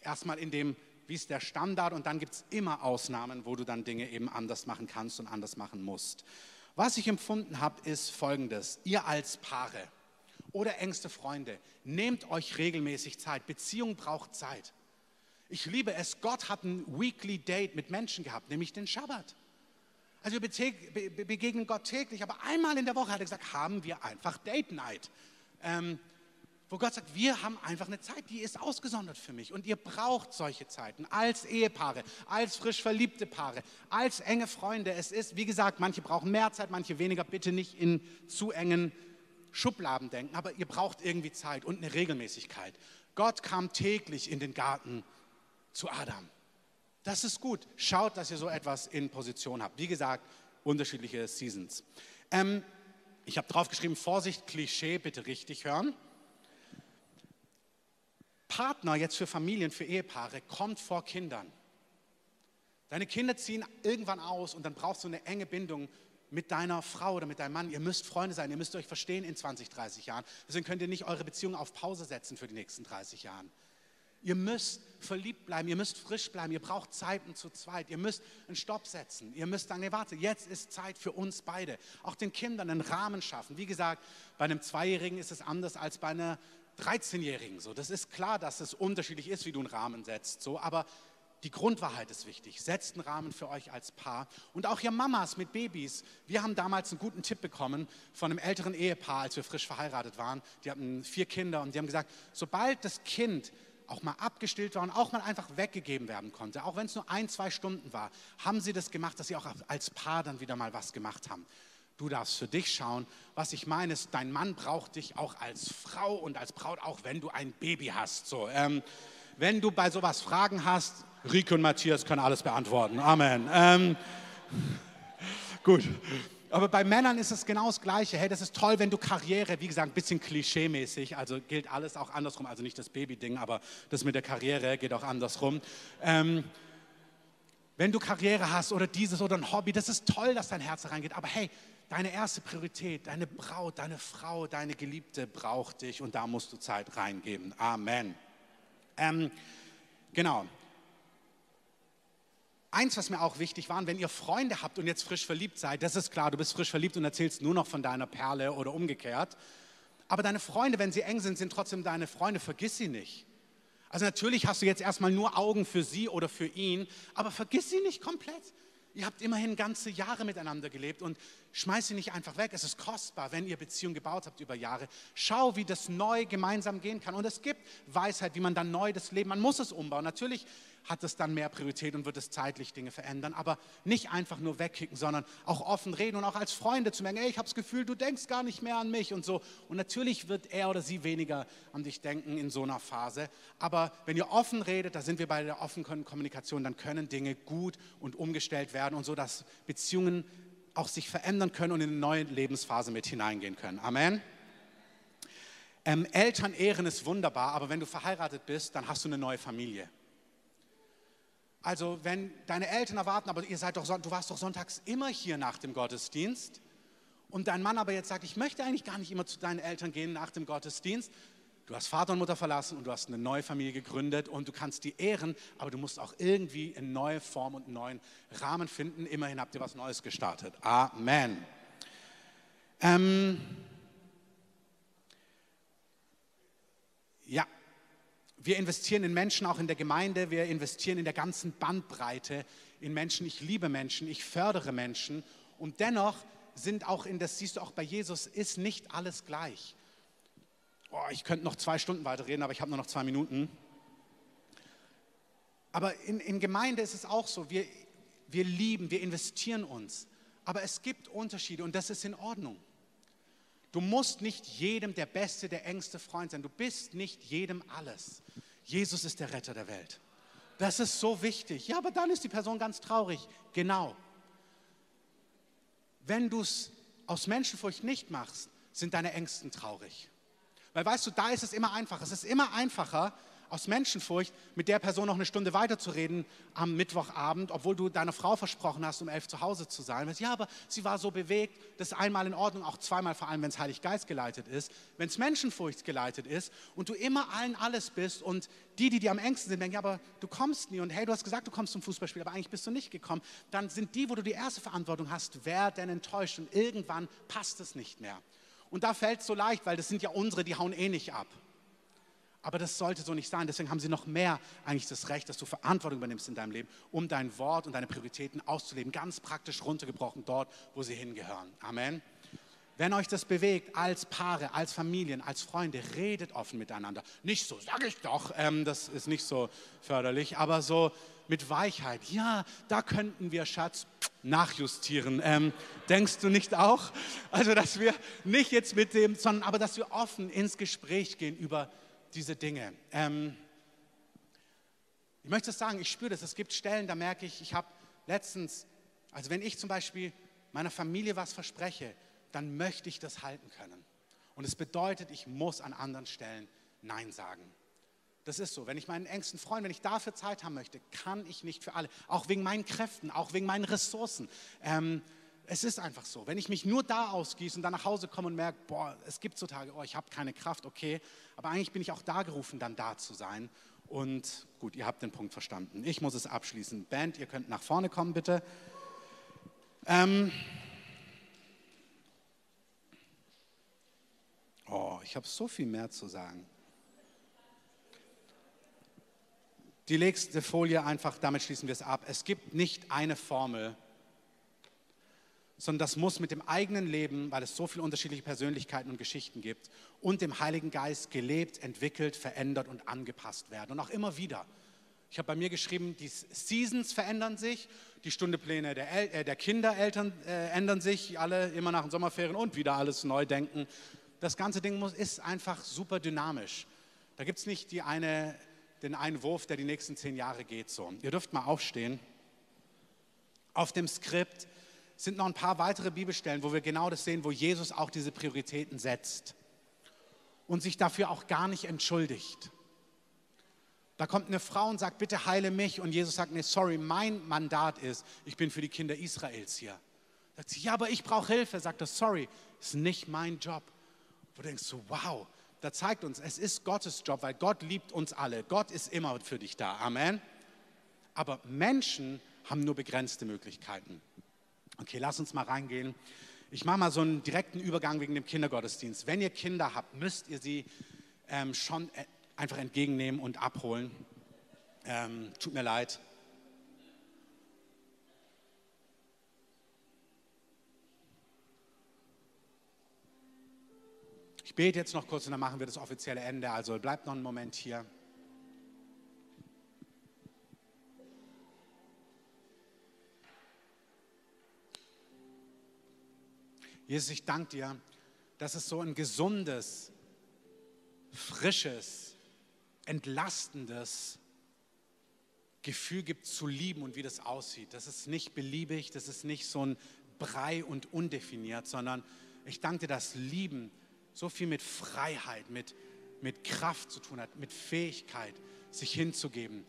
erstmal in dem wie ist der Standard und dann gibt es immer Ausnahmen, wo du dann Dinge eben anders machen kannst und anders machen musst. Was ich empfunden habe, ist folgendes. Ihr als Paare oder engste Freunde, nehmt euch regelmäßig Zeit. Beziehung braucht Zeit. Ich liebe es, Gott hat ein Weekly Date mit Menschen gehabt, nämlich den Schabbat. Also wir begegnen Gott täglich, aber einmal in der Woche hat er gesagt, haben wir einfach Date Night. Ähm, wo Gott sagt, wir haben einfach eine Zeit, die ist ausgesondert für mich. Und ihr braucht solche Zeiten als Ehepaare, als frisch verliebte Paare, als enge Freunde. Es ist, wie gesagt, manche brauchen mehr Zeit, manche weniger. Bitte nicht in zu engen Schubladen denken, aber ihr braucht irgendwie Zeit und eine Regelmäßigkeit. Gott kam täglich in den Garten zu Adam. Das ist gut. Schaut, dass ihr so etwas in Position habt. Wie gesagt, unterschiedliche Seasons. Ähm, ich habe draufgeschrieben, Vorsicht, Klischee, bitte richtig hören. Partner jetzt für Familien, für Ehepaare kommt vor Kindern. Deine Kinder ziehen irgendwann aus und dann brauchst du eine enge Bindung mit deiner Frau oder mit deinem Mann. Ihr müsst Freunde sein, ihr müsst euch verstehen in 20, 30 Jahren. Deswegen könnt ihr nicht eure Beziehung auf Pause setzen für die nächsten 30 Jahre. Ihr müsst verliebt bleiben, ihr müsst frisch bleiben, ihr braucht Zeiten zu zweit, ihr müsst einen Stopp setzen, ihr müsst sagen, nee, warte, jetzt ist Zeit für uns beide. Auch den Kindern einen Rahmen schaffen. Wie gesagt, bei einem Zweijährigen ist es anders als bei einer 13-Jährigen. So, das ist klar, dass es unterschiedlich ist, wie du einen Rahmen setzt. So, aber die Grundwahrheit ist wichtig. Setzt einen Rahmen für euch als Paar. Und auch ihr Mamas mit Babys. Wir haben damals einen guten Tipp bekommen von einem älteren Ehepaar, als wir frisch verheiratet waren. Die hatten vier Kinder und die haben gesagt, sobald das Kind auch mal abgestillt war und auch mal einfach weggegeben werden konnte, auch wenn es nur ein, zwei Stunden war, haben sie das gemacht, dass sie auch als Paar dann wieder mal was gemacht haben. Du darfst für dich schauen. Was ich meine ist, dein Mann braucht dich auch als Frau und als Braut, auch wenn du ein Baby hast. So, ähm, wenn du bei sowas Fragen hast, Rico und Matthias können alles beantworten. Amen. Ähm, gut. Aber bei Männern ist es genau das Gleiche. Hey, das ist toll, wenn du Karriere, wie gesagt, ein bisschen klischeemäßig, also gilt alles auch andersrum, also nicht das Baby-Ding, aber das mit der Karriere geht auch andersrum. Ähm, wenn du Karriere hast oder dieses oder ein Hobby, das ist toll, dass dein Herz reingeht. Aber hey, deine erste Priorität, deine Braut, deine Frau, deine Geliebte braucht dich und da musst du Zeit reingeben. Amen. Ähm, genau. Eins, was mir auch wichtig war, wenn ihr Freunde habt und jetzt frisch verliebt seid, das ist klar, du bist frisch verliebt und erzählst nur noch von deiner Perle oder umgekehrt. Aber deine Freunde, wenn sie eng sind, sind trotzdem deine Freunde, vergiss sie nicht. Also natürlich hast du jetzt erstmal nur Augen für sie oder für ihn, aber vergiss sie nicht komplett. Ihr habt immerhin ganze Jahre miteinander gelebt und schmeiß sie nicht einfach weg. Es ist kostbar, wenn ihr Beziehung gebaut habt über Jahre. Schau, wie das neu gemeinsam gehen kann. Und es gibt Weisheit, wie man dann neu das Leben, man muss es umbauen. Natürlich hat es dann mehr Priorität und wird es zeitlich Dinge verändern. Aber nicht einfach nur wegkicken, sondern auch offen reden und auch als Freunde zu merken, ey, ich habe das Gefühl, du denkst gar nicht mehr an mich und so. Und natürlich wird er oder sie weniger an dich denken in so einer Phase. Aber wenn ihr offen redet, da sind wir bei der offenen Kommunikation, dann können Dinge gut und umgestellt werden und so, dass Beziehungen auch sich verändern können und in eine neue Lebensphase mit hineingehen können. Amen. Ähm, Eltern ehren ist wunderbar, aber wenn du verheiratet bist, dann hast du eine neue Familie. Also wenn deine Eltern erwarten, aber ihr seid doch, du warst doch sonntags immer hier nach dem Gottesdienst und dein Mann aber jetzt sagt, ich möchte eigentlich gar nicht immer zu deinen Eltern gehen nach dem Gottesdienst. Du hast Vater und Mutter verlassen und du hast eine neue Familie gegründet und du kannst die ehren, aber du musst auch irgendwie eine neue Form und einen neuen Rahmen finden. Immerhin habt ihr was Neues gestartet. Amen. Ähm ja, wir investieren in Menschen, auch in der Gemeinde. Wir investieren in der ganzen Bandbreite in Menschen. Ich liebe Menschen, ich fördere Menschen. Und dennoch sind auch in, das siehst du auch bei Jesus, ist nicht alles gleich. Oh, ich könnte noch zwei Stunden weiterreden, aber ich habe nur noch zwei Minuten. Aber in, in Gemeinde ist es auch so, wir, wir lieben, wir investieren uns. Aber es gibt Unterschiede und das ist in Ordnung. Du musst nicht jedem der beste, der engste Freund sein. Du bist nicht jedem alles. Jesus ist der Retter der Welt. Das ist so wichtig. Ja, aber dann ist die Person ganz traurig. Genau. Wenn du es aus Menschenfurcht nicht machst, sind deine Ängsten traurig. Weil weißt du, da ist es immer einfacher. Es ist immer einfacher, aus Menschenfurcht mit der Person noch eine Stunde weiterzureden am Mittwochabend, obwohl du deiner Frau versprochen hast, um elf zu Hause zu sein. Ja, aber sie war so bewegt, das ist einmal in Ordnung, auch zweimal, vor allem wenn es Heilig Geist geleitet ist. Wenn es Menschenfurcht geleitet ist und du immer allen alles bist und die, die dir am engsten sind, denken, ja, aber du kommst nie und hey, du hast gesagt, du kommst zum Fußballspiel, aber eigentlich bist du nicht gekommen, dann sind die, wo du die erste Verantwortung hast, werden enttäuscht und irgendwann passt es nicht mehr. Und da fällt es so leicht, weil das sind ja unsere, die hauen eh nicht ab. Aber das sollte so nicht sein. Deswegen haben sie noch mehr eigentlich das Recht, dass du Verantwortung übernimmst in deinem Leben, um dein Wort und deine Prioritäten auszuleben. Ganz praktisch runtergebrochen dort, wo sie hingehören. Amen. Wenn euch das bewegt, als Paare, als Familien, als Freunde, redet offen miteinander. Nicht so, sag ich doch, ähm, das ist nicht so förderlich, aber so mit Weichheit. Ja, da könnten wir, Schatz, nachjustieren. Ähm, denkst du nicht auch? Also, dass wir nicht jetzt mit dem, sondern aber dass wir offen ins Gespräch gehen über diese Dinge. Ähm, ich möchte sagen, ich spüre das. Es gibt Stellen, da merke ich, ich habe letztens, also wenn ich zum Beispiel meiner Familie was verspreche, dann möchte ich das halten können. Und es bedeutet, ich muss an anderen Stellen Nein sagen. Das ist so. Wenn ich meinen engsten Freund, wenn ich dafür Zeit haben möchte, kann ich nicht für alle. Auch wegen meinen Kräften, auch wegen meinen Ressourcen. Ähm, es ist einfach so. Wenn ich mich nur da ausgieße und dann nach Hause komme und merke, boah, es gibt so Tage, oh, ich habe keine Kraft, okay, aber eigentlich bin ich auch da gerufen, dann da zu sein. Und gut, ihr habt den Punkt verstanden. Ich muss es abschließen. Band, ihr könnt nach vorne kommen, bitte. Ähm oh, ich habe so viel mehr zu sagen. Die nächste Folie einfach, damit schließen wir es ab. Es gibt nicht eine Formel, sondern das muss mit dem eigenen Leben, weil es so viele unterschiedliche Persönlichkeiten und Geschichten gibt, und dem Heiligen Geist gelebt, entwickelt, verändert und angepasst werden. Und auch immer wieder. Ich habe bei mir geschrieben, die Seasons verändern sich, die Stundepläne der, El äh, der Kindereltern äh, ändern sich, alle immer nach den Sommerferien und wieder alles neu denken. Das ganze Ding muss, ist einfach super dynamisch. Da gibt es nicht die eine, den einen Wurf, der die nächsten zehn Jahre geht. So. Ihr dürft mal aufstehen. Auf dem Skript sind noch ein paar weitere Bibelstellen, wo wir genau das sehen, wo Jesus auch diese Prioritäten setzt und sich dafür auch gar nicht entschuldigt. Da kommt eine Frau und sagt, bitte heile mich. Und Jesus sagt, nee, sorry, mein Mandat ist, ich bin für die Kinder Israels hier. Sagt sie, ja, aber ich brauche Hilfe. Sagt er, sorry, ist nicht mein Job. Wo du denkst so, wow, da zeigt uns, es ist Gottes Job, weil Gott liebt uns alle. Gott ist immer für dich da. Amen. Aber Menschen haben nur begrenzte Möglichkeiten. Okay, lass uns mal reingehen. Ich mache mal so einen direkten Übergang wegen dem Kindergottesdienst. Wenn ihr Kinder habt, müsst ihr sie ähm, schon äh, einfach entgegennehmen und abholen. Ähm, tut mir leid. Ich bete jetzt noch kurz und dann machen wir das offizielle Ende. Also bleibt noch einen Moment hier. Jesus, ich danke dir, dass es so ein gesundes, frisches, entlastendes Gefühl gibt zu lieben und wie das aussieht. Das ist nicht beliebig, das ist nicht so ein Brei und undefiniert, sondern ich danke dir, dass Lieben so viel mit Freiheit, mit, mit Kraft zu tun hat, mit Fähigkeit, sich hinzugeben,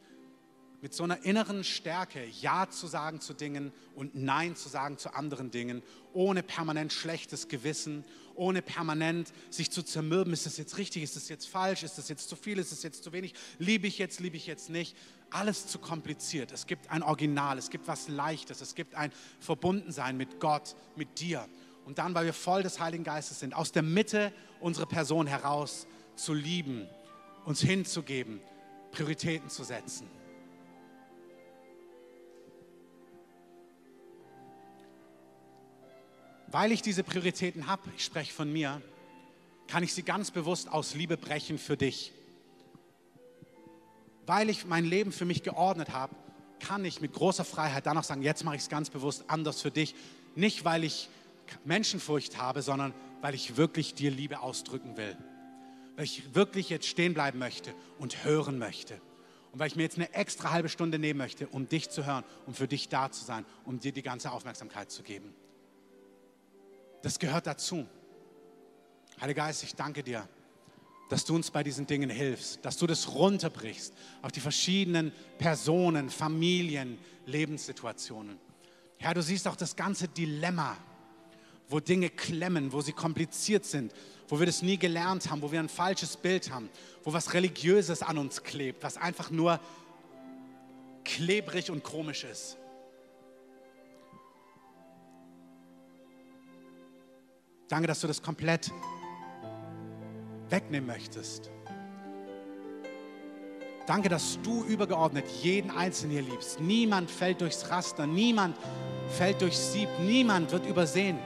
mit so einer inneren Stärke Ja zu sagen zu Dingen und Nein zu sagen zu anderen Dingen, ohne permanent schlechtes Gewissen, ohne permanent sich zu zermürben, ist das jetzt richtig, ist das jetzt falsch, ist das jetzt zu viel, ist das jetzt zu wenig, liebe ich jetzt, liebe ich jetzt nicht. Alles zu kompliziert. Es gibt ein Original, es gibt was Leichtes, es gibt ein Verbundensein mit Gott, mit dir. Und dann, weil wir voll des Heiligen Geistes sind, aus der Mitte unserer Person heraus zu lieben, uns hinzugeben, Prioritäten zu setzen. Weil ich diese Prioritäten habe, ich spreche von mir, kann ich sie ganz bewusst aus Liebe brechen für dich. Weil ich mein Leben für mich geordnet habe, kann ich mit großer Freiheit danach sagen, jetzt mache ich es ganz bewusst anders für dich. Nicht, weil ich Menschenfurcht habe, sondern weil ich wirklich dir Liebe ausdrücken will. Weil ich wirklich jetzt stehen bleiben möchte und hören möchte. Und weil ich mir jetzt eine extra halbe Stunde nehmen möchte, um dich zu hören, um für dich da zu sein, um dir die ganze Aufmerksamkeit zu geben. Das gehört dazu. Heiliger Geist, ich danke dir, dass du uns bei diesen Dingen hilfst, dass du das runterbrichst auf die verschiedenen Personen, Familien, Lebenssituationen. Herr, du siehst auch das ganze Dilemma, wo Dinge klemmen, wo sie kompliziert sind, wo wir das nie gelernt haben, wo wir ein falsches Bild haben, wo was Religiöses an uns klebt, was einfach nur klebrig und komisch ist. Danke, dass du das komplett wegnehmen möchtest. Danke, dass du übergeordnet jeden Einzelnen hier liebst. Niemand fällt durchs Raster, niemand fällt durchs Sieb, niemand wird übersehen.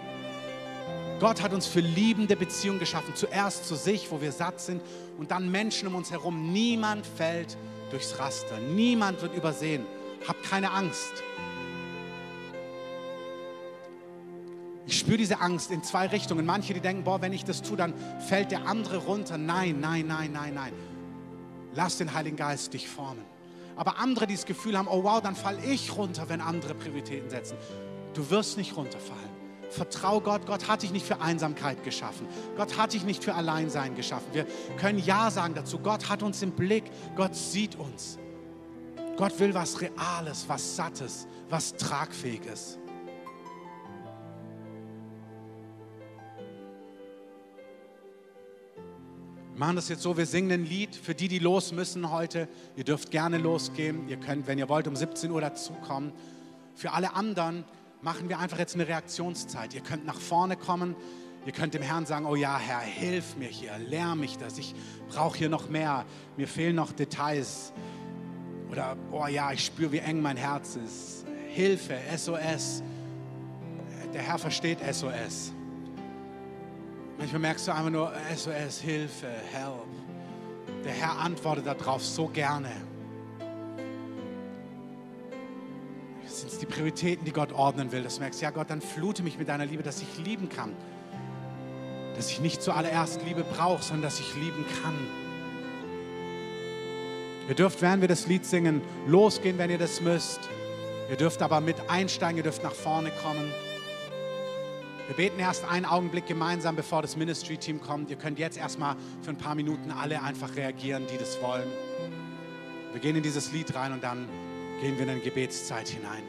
Gott hat uns für liebende Beziehungen geschaffen. Zuerst zu sich, wo wir satt sind, und dann Menschen um uns herum. Niemand fällt durchs Raster, niemand wird übersehen. Hab keine Angst. Ich spüre diese Angst in zwei Richtungen. Manche, die denken, boah, wenn ich das tue, dann fällt der andere runter. Nein, nein, nein, nein, nein. Lass den Heiligen Geist dich formen. Aber andere, die das Gefühl haben, oh wow, dann falle ich runter, wenn andere Prioritäten setzen. Du wirst nicht runterfallen. Vertrau Gott. Gott hat dich nicht für Einsamkeit geschaffen. Gott hat dich nicht für Alleinsein geschaffen. Wir können Ja sagen dazu. Gott hat uns im Blick. Gott sieht uns. Gott will was Reales, was Sattes, was Tragfähiges. Machen das jetzt so, wir singen ein Lied für die, die los müssen heute. Ihr dürft gerne losgehen. Ihr könnt, wenn ihr wollt, um 17 Uhr dazukommen. Für alle anderen machen wir einfach jetzt eine Reaktionszeit. Ihr könnt nach vorne kommen. Ihr könnt dem Herrn sagen, oh ja, Herr, hilf mir hier, lehr mich das. Ich brauche hier noch mehr. Mir fehlen noch Details. Oder, oh ja, ich spüre, wie eng mein Herz ist. Hilfe, SOS. Der Herr versteht SOS. Manchmal merkst du einfach nur SOS, Hilfe, Help. Der Herr antwortet darauf so gerne. Das sind die Prioritäten, die Gott ordnen will. Dass du merkst, ja Gott, dann flute mich mit deiner Liebe, dass ich lieben kann. Dass ich nicht zuallererst Liebe brauche, sondern dass ich lieben kann. Ihr dürft, während wir das Lied singen, losgehen, wenn ihr das müsst. Ihr dürft aber mit einsteigen, ihr dürft nach vorne kommen. Wir beten erst einen Augenblick gemeinsam, bevor das Ministry-Team kommt. Ihr könnt jetzt erstmal für ein paar Minuten alle einfach reagieren, die das wollen. Wir gehen in dieses Lied rein und dann gehen wir in eine Gebetszeit hinein.